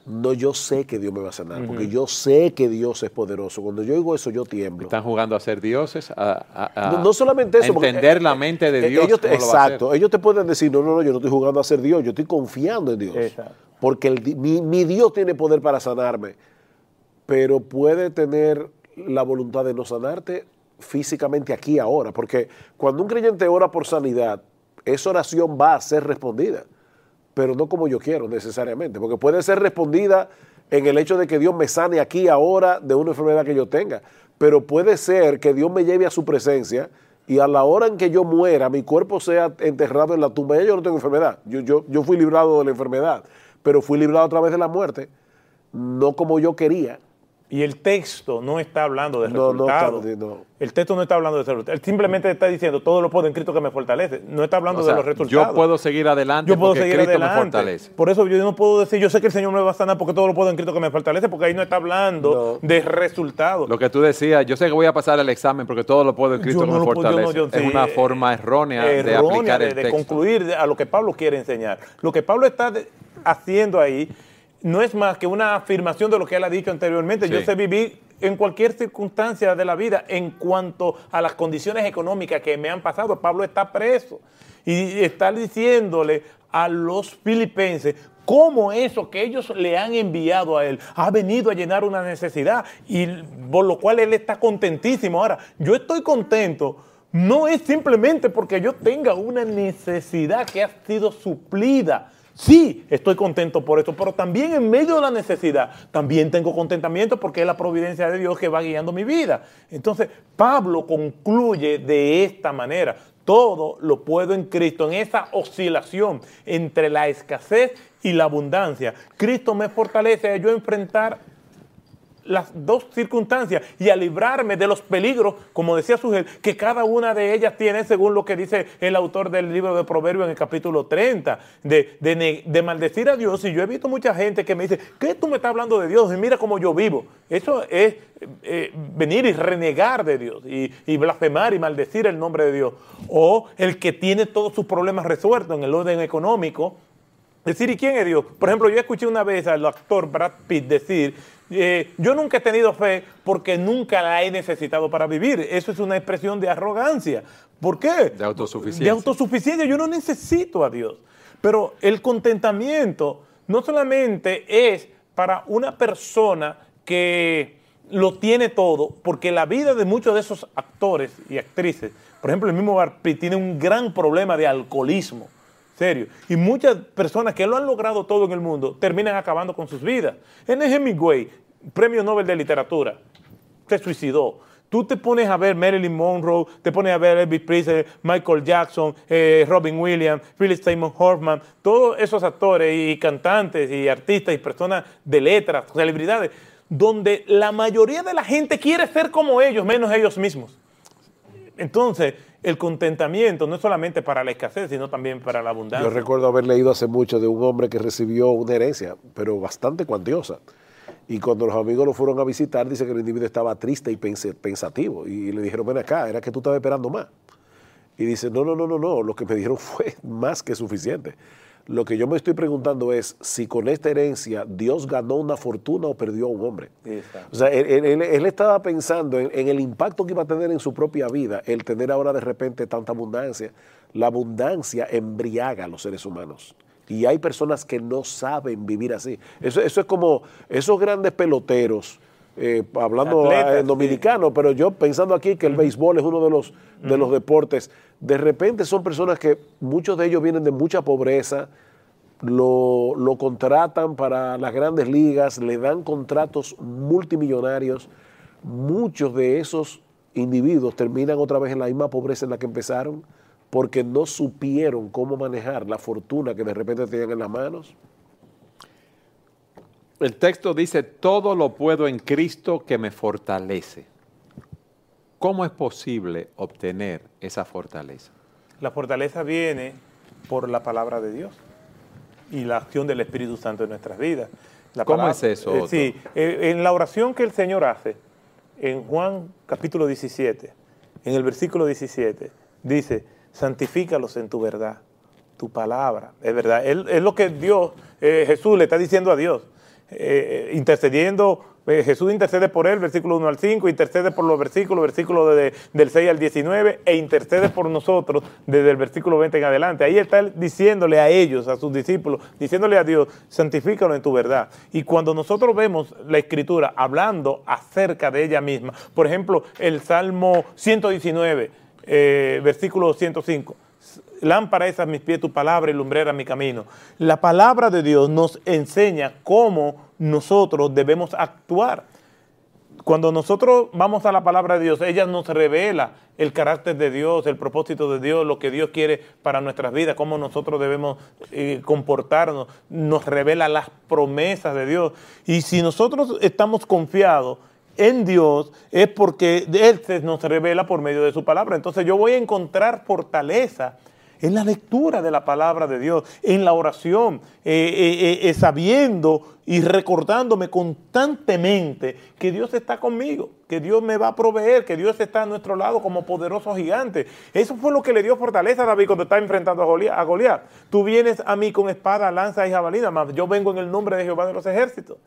No, yo sé que Dios me va a sanar, porque yo sé que Dios es poderoso. Cuando yo oigo eso, yo tiemblo. Están jugando a ser dioses, a, a- a- No, no solamente eso. entender eh, la mente de eh, Dios. ellos exacto. Ellos te pueden decir, no, no, no, yo no estoy jugando a ser Dios, yo estoy confiando en Dios. Porque el mi, mi Dios tiene poder para sanarme, pero puede tener la voluntad de no sanarte físicamente aquí ahora. Porque cuando un creyente ora por sanidad, esa oración va a ser respondida, pero no como yo quiero necesariamente, porque puede ser respondida en el hecho de que Dios me sane aquí ahora de una enfermedad que yo tenga, pero puede ser que Dios me lleve a su presencia y a la hora en que yo muera, mi cuerpo sea enterrado en la tumba. Yo no tengo enfermedad, yo, yo, yo fui librado de la enfermedad, pero fui librado a través de la muerte, no como yo quería. Y el texto no está hablando de No, no, resultados. está- no. El texto no está hablando de resultados. Él simplemente está diciendo todo lo puedo en Cristo que me fortalece. No está hablando O sea, de los resultados. yo puedo seguir adelante Yo puedo porque seguir Cristo me adelante. fortalece. Por eso yo no puedo decir, yo sé que el Señor me va a sanar porque todo lo puedo en Cristo que me fortalece, porque ahí no está hablando de resultados. Lo que tú decías, yo sé que voy a pasar el examen porque todo lo puedo en Cristo Yo que no me lo puedo- yo no- fortalece. yo es sí, una forma errónea, de aplicar de, el de texto. concluir de- a lo que Pablo quiere enseñar. Lo que Pablo está haciendo ahí no es más que una afirmación de lo que él ha dicho anteriormente. Yo sé vivir en cualquier circunstancia de la vida en cuanto a las condiciones económicas que me han pasado. Pablo está preso y está diciéndole a los filipenses cómo eso que ellos le han enviado a él ha venido a llenar una necesidad y por lo cual él está contentísimo. Ahora, yo estoy contento no es simplemente porque yo tenga una necesidad que ha sido suplida. Sí, estoy contento por eso, pero también en medio de la necesidad, también tengo contentamiento porque es la providencia de Dios que va guiando mi vida. Entonces, Pablo concluye de esta manera, todo lo puedo en Cristo, en esa oscilación entre la escasez y la abundancia. Cristo me fortalece a yo enfrentar las dos circunstancias y a librarme de los peligros, como decía Sugel, que cada una de ellas tiene, según lo que dice el autor del libro de Proverbios en el capítulo 30, de, de, maldecir a Dios. Y yo he visto mucha gente que me dice, ¿qué tú me estás hablando de Dios? Y mira cómo yo vivo. Eso es eh, venir y renegar de Dios y, y, blasfemar y maldecir el nombre de Dios. O el que tiene todos sus problemas resueltos en el orden económico. Decir, ¿y quién es Dios? Por ejemplo, yo escuché una vez al actor Brad Pitt decir eh, yo nunca he tenido fe porque nunca la he necesitado para vivir. Eso es una expresión de arrogancia. ¿Por qué? De autosuficiencia. De autosuficiencia. Yo no necesito a Dios. Pero el contentamiento no solamente es para una persona que lo tiene todo, porque la vida de muchos de esos actores y actrices, por ejemplo, el mismo Barpi tiene un gran problema de alcoholismo. Serio. Y muchas personas que lo han logrado todo en el mundo terminan acabando con sus vidas. En Hemingway, premio Nobel de Literatura, se suicidó. Tú te pones a ver Marilyn Monroe, te pones a ver Elvis Presley, Michael Jackson, eh, Robin Williams, Philip Seymour Hoffman, todos esos actores y cantantes y artistas y personas de letras, celebridades, donde la mayoría de la gente quiere ser como ellos, menos ellos mismos. Entonces, el contentamiento no es solamente para la escasez, sino también para la abundancia. Yo recuerdo haber leído hace mucho de un hombre que recibió una herencia, pero bastante cuantiosa. Y cuando los amigos lo fueron a visitar, dice que el individuo estaba triste y pensativo. Y le dijeron, ven acá, era que tú estabas esperando más. Y dice, no, no, no, no, no, lo que me dijeron fue más que suficiente. Lo que yo me estoy preguntando es si con esta herencia Dios ganó una fortuna o perdió a un hombre. O sea, él, estaba pensando en, en, el impacto que iba a tener en su propia vida el tener ahora de repente tanta abundancia. La abundancia embriaga a los seres humanos. Y hay personas que no saben vivir así. Eso, eso es como esos grandes peloteros, eh, hablando en dominicano, pero yo pensando aquí que el béisbol es uno de los, de los deportes, de repente son personas que muchos de ellos vienen de mucha pobreza, lo, lo, contratan para las grandes ligas, le dan contratos multimillonarios. Muchos de esos individuos terminan otra vez en la misma pobreza en la que empezaron porque no supieron cómo manejar la fortuna que de repente tenían en las manos? El texto dice, todo lo puedo en Cristo que me fortalece. ¿Cómo es posible obtener esa fortaleza? La fortaleza viene por la palabra de Dios y la acción del Espíritu Santo en nuestras vidas. ¿Cómo es eso? Eh, sí, eh, en la oración que el Señor hace, en Juan capítulo 17, en el versículo 17, dice, santifícalos en tu verdad, tu palabra, es verdad. Es, lo que Dios, eh, Jesús le está diciendo a Dios, eh, eh, intercediendo, Jesús intercede por él, versículo 1 al 5, intercede por los versículos, versículos del 6 al 19, e intercede por nosotros desde el versículo 20 en adelante. Ahí está diciéndole a ellos, a sus discípulos, diciéndole a Dios, santifícalo en tu verdad. Y cuando nosotros vemos la escritura hablando acerca de ella misma, por ejemplo, el Salmo 119, eh, versículo 105. Lámpara es a mis pies tu palabra y lumbrera mi camino. La palabra de Dios nos enseña cómo nosotros debemos actuar. Cuando nosotros vamos a la palabra de Dios, ella nos revela el carácter de Dios, el propósito de Dios, lo que Dios quiere para nuestras vidas, cómo nosotros debemos eh, comportarnos, nos revela las promesas de Dios. Y si nosotros estamos confiados en Dios es porque Él se nos revela por medio de su palabra. Entonces yo voy a encontrar fortaleza en la lectura de la palabra de Dios, en la oración, eh, eh, eh, sabiendo y recordándome constantemente que Dios está conmigo, que Dios me va a proveer, que Dios está a nuestro lado como poderoso gigante. Eso fue lo que le dio fortaleza a David cuando está enfrentando a Goliat. Tú vienes a mí con espada, lanza y jabalina, mas yo vengo en el nombre de Jehová de los ejércitos.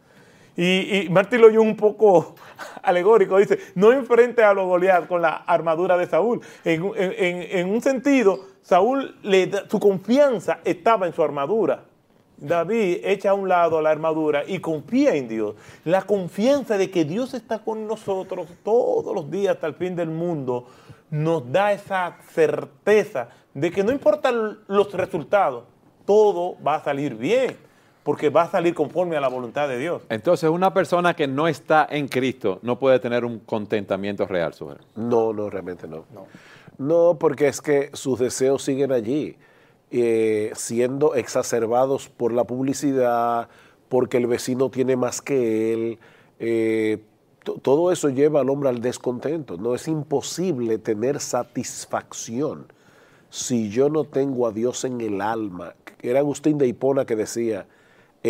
Y, y Martín lo oyó un poco alegórico, dice, no enfrente a los Goliat con la armadura de Saúl. En, en- un sentido, Saúl, le su confianza estaba en su armadura. David echa a un lado la armadura y confía en Dios. La confianza de que Dios está con nosotros todos los días hasta el fin del mundo nos da esa certeza de que no importan los resultados, todo va a salir bien, porque va a salir conforme a la voluntad de Dios. Entonces, una persona que no está en Cristo no puede tener un contentamiento real, Suber. No, no, realmente no. No, porque es que sus deseos siguen allí, eh, siendo exacerbados por la publicidad, porque el vecino tiene más que él. eh, to- todo eso lleva al hombre al descontento. No es imposible tener satisfacción si yo no tengo a Dios en el alma. Era Agustín de Hipona que decía,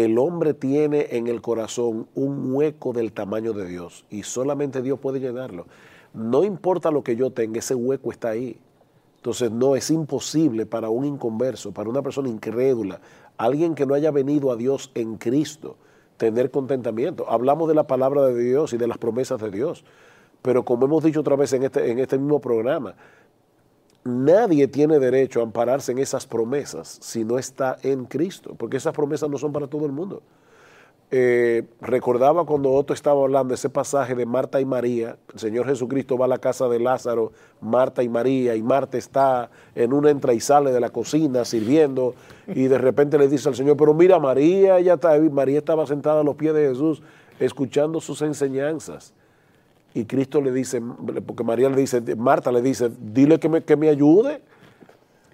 el hombre tiene en el corazón un hueco del tamaño de Dios y solamente Dios puede llenarlo. No importa lo que yo tenga, ese hueco está ahí. Entonces no es imposible para un inconverso, para una persona incrédula, alguien que no haya venido a Dios en Cristo, tener contentamiento. Hablamos de la palabra de Dios y de las promesas de Dios, pero como hemos dicho otra vez en este, en este mismo programa, nadie tiene derecho a ampararse en esas promesas si no está en Cristo, porque esas promesas no son para todo el mundo. Eh, recordaba cuando Otto estaba hablando ese pasaje de Marta y María, el Señor Jesucristo va a la casa de Lázaro, Marta y María, y Marta está en una entra y sale de la cocina sirviendo, y de repente le dice al Señor, pero mira María, ella está, ahí". María estaba sentada a los pies de Jesús, escuchando sus enseñanzas. Y Cristo le dice, porque María le dice, Marta le dice, dile que me, que me ayude.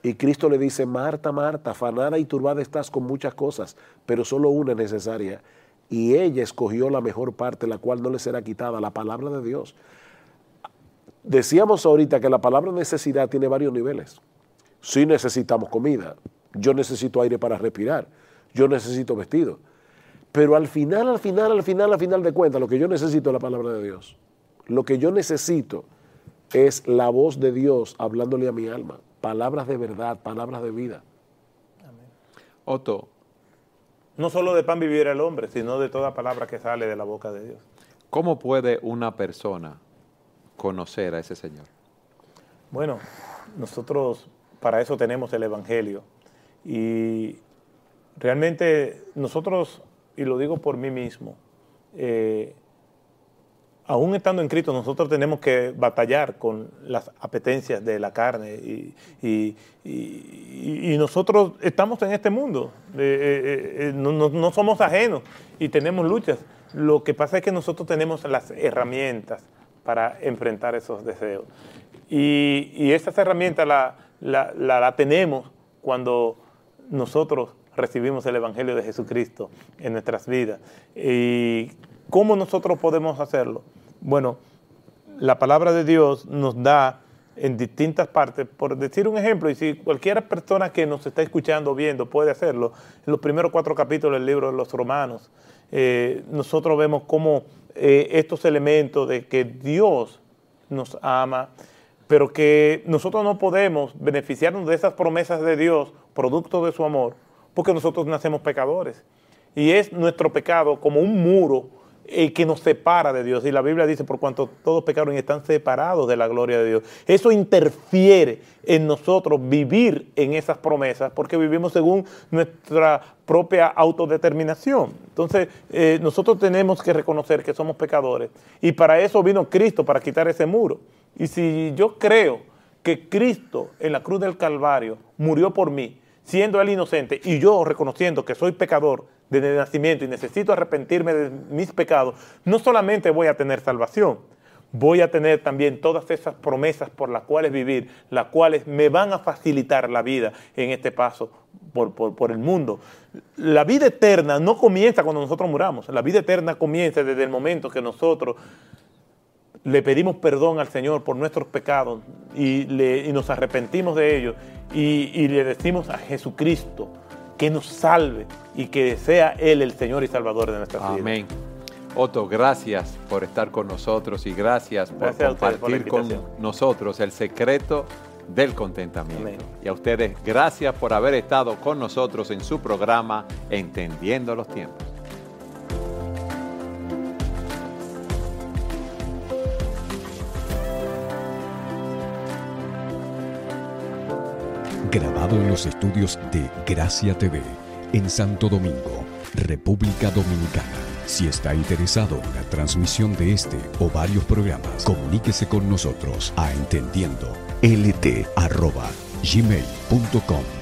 Y Cristo le dice, Marta, Marta, afanada y turbada estás con muchas cosas, pero solo una es necesaria. Y ella escogió la mejor parte, la cual no le será quitada, la palabra de Dios. Decíamos ahorita que la palabra necesidad tiene varios niveles. Sí necesitamos comida, yo necesito aire para respirar, yo necesito vestido. Pero al final, al final, al final, al final de cuentas, lo que yo necesito es la palabra de Dios. Lo que yo necesito es la voz de Dios hablándole a mi alma. Palabras de verdad, palabras de vida. Otto, No solo de pan vivirá el hombre, sino de toda palabra que sale de la boca de Dios. ¿cómo puede una persona conocer a ese Señor? Bueno, nosotros para eso tenemos el Evangelio. Y realmente nosotros, y lo digo por mí mismo, eh, aún estando en Cristo, nosotros tenemos que batallar con las apetencias de la carne y, nosotros estamos en este mundo, Eh, eh, eh, no, somos ajenos y tenemos luchas. Lo que pasa es que nosotros tenemos las herramientas para enfrentar esos deseos. Y, esas herramientas la, la- la- la tenemos cuando nosotros recibimos el Evangelio de Jesucristo en nuestras vidas. ¿Y cómo nosotros podemos hacerlo? Bueno, la palabra de Dios nos da en distintas partes, por decir un ejemplo, y si cualquier persona que nos está escuchando o viendo puede hacerlo, en los primeros cuatro capítulos del libro de los romanos, eh, nosotros vemos cómo eh, estos elementos de que Dios nos ama, pero que nosotros no podemos beneficiarnos de esas promesas de Dios, producto de su amor, porque nosotros nacemos pecadores. Y es nuestro pecado como un muro eh, que nos separa de Dios. Y la Biblia dice, por cuanto todos pecaron y están separados de la gloria de Dios. Eso interfiere en nosotros vivir en esas promesas, porque vivimos según nuestra propia autodeterminación. Entonces, eh, nosotros tenemos que reconocer que somos pecadores. Y para eso vino Cristo, para quitar ese muro. Y si yo creo que Cristo en la cruz del Calvario murió por mí, siendo Él inocente, y yo reconociendo que soy pecador desde nacimiento y necesito arrepentirme de mis pecados, no solamente voy a tener salvación, voy a tener también todas esas promesas por las cuales vivir, las cuales me van a facilitar la vida en este paso por, por- por el mundo. La vida eterna no comienza cuando nosotros muramos, la vida eterna comienza desde el momento que nosotros le pedimos perdón al Señor por nuestros pecados y, le- y nos arrepentimos de ellos y, y le decimos a Jesucristo que nos salve y que sea Él el Señor y Salvador de nuestras vidas. Amén. Otto, gracias por estar con nosotros y gracias por Gracias compartir con nosotros el secreto del contentamiento. Y a ustedes, gracias por haber estado con nosotros en su programa Entendiendo los Tiempos. Grabado en los estudios de Gracia TV en Santo Domingo, República Dominicana. Si está interesado en la transmisión de este o varios programas, comuníquese con nosotros a entendiendo lt@gmail.com.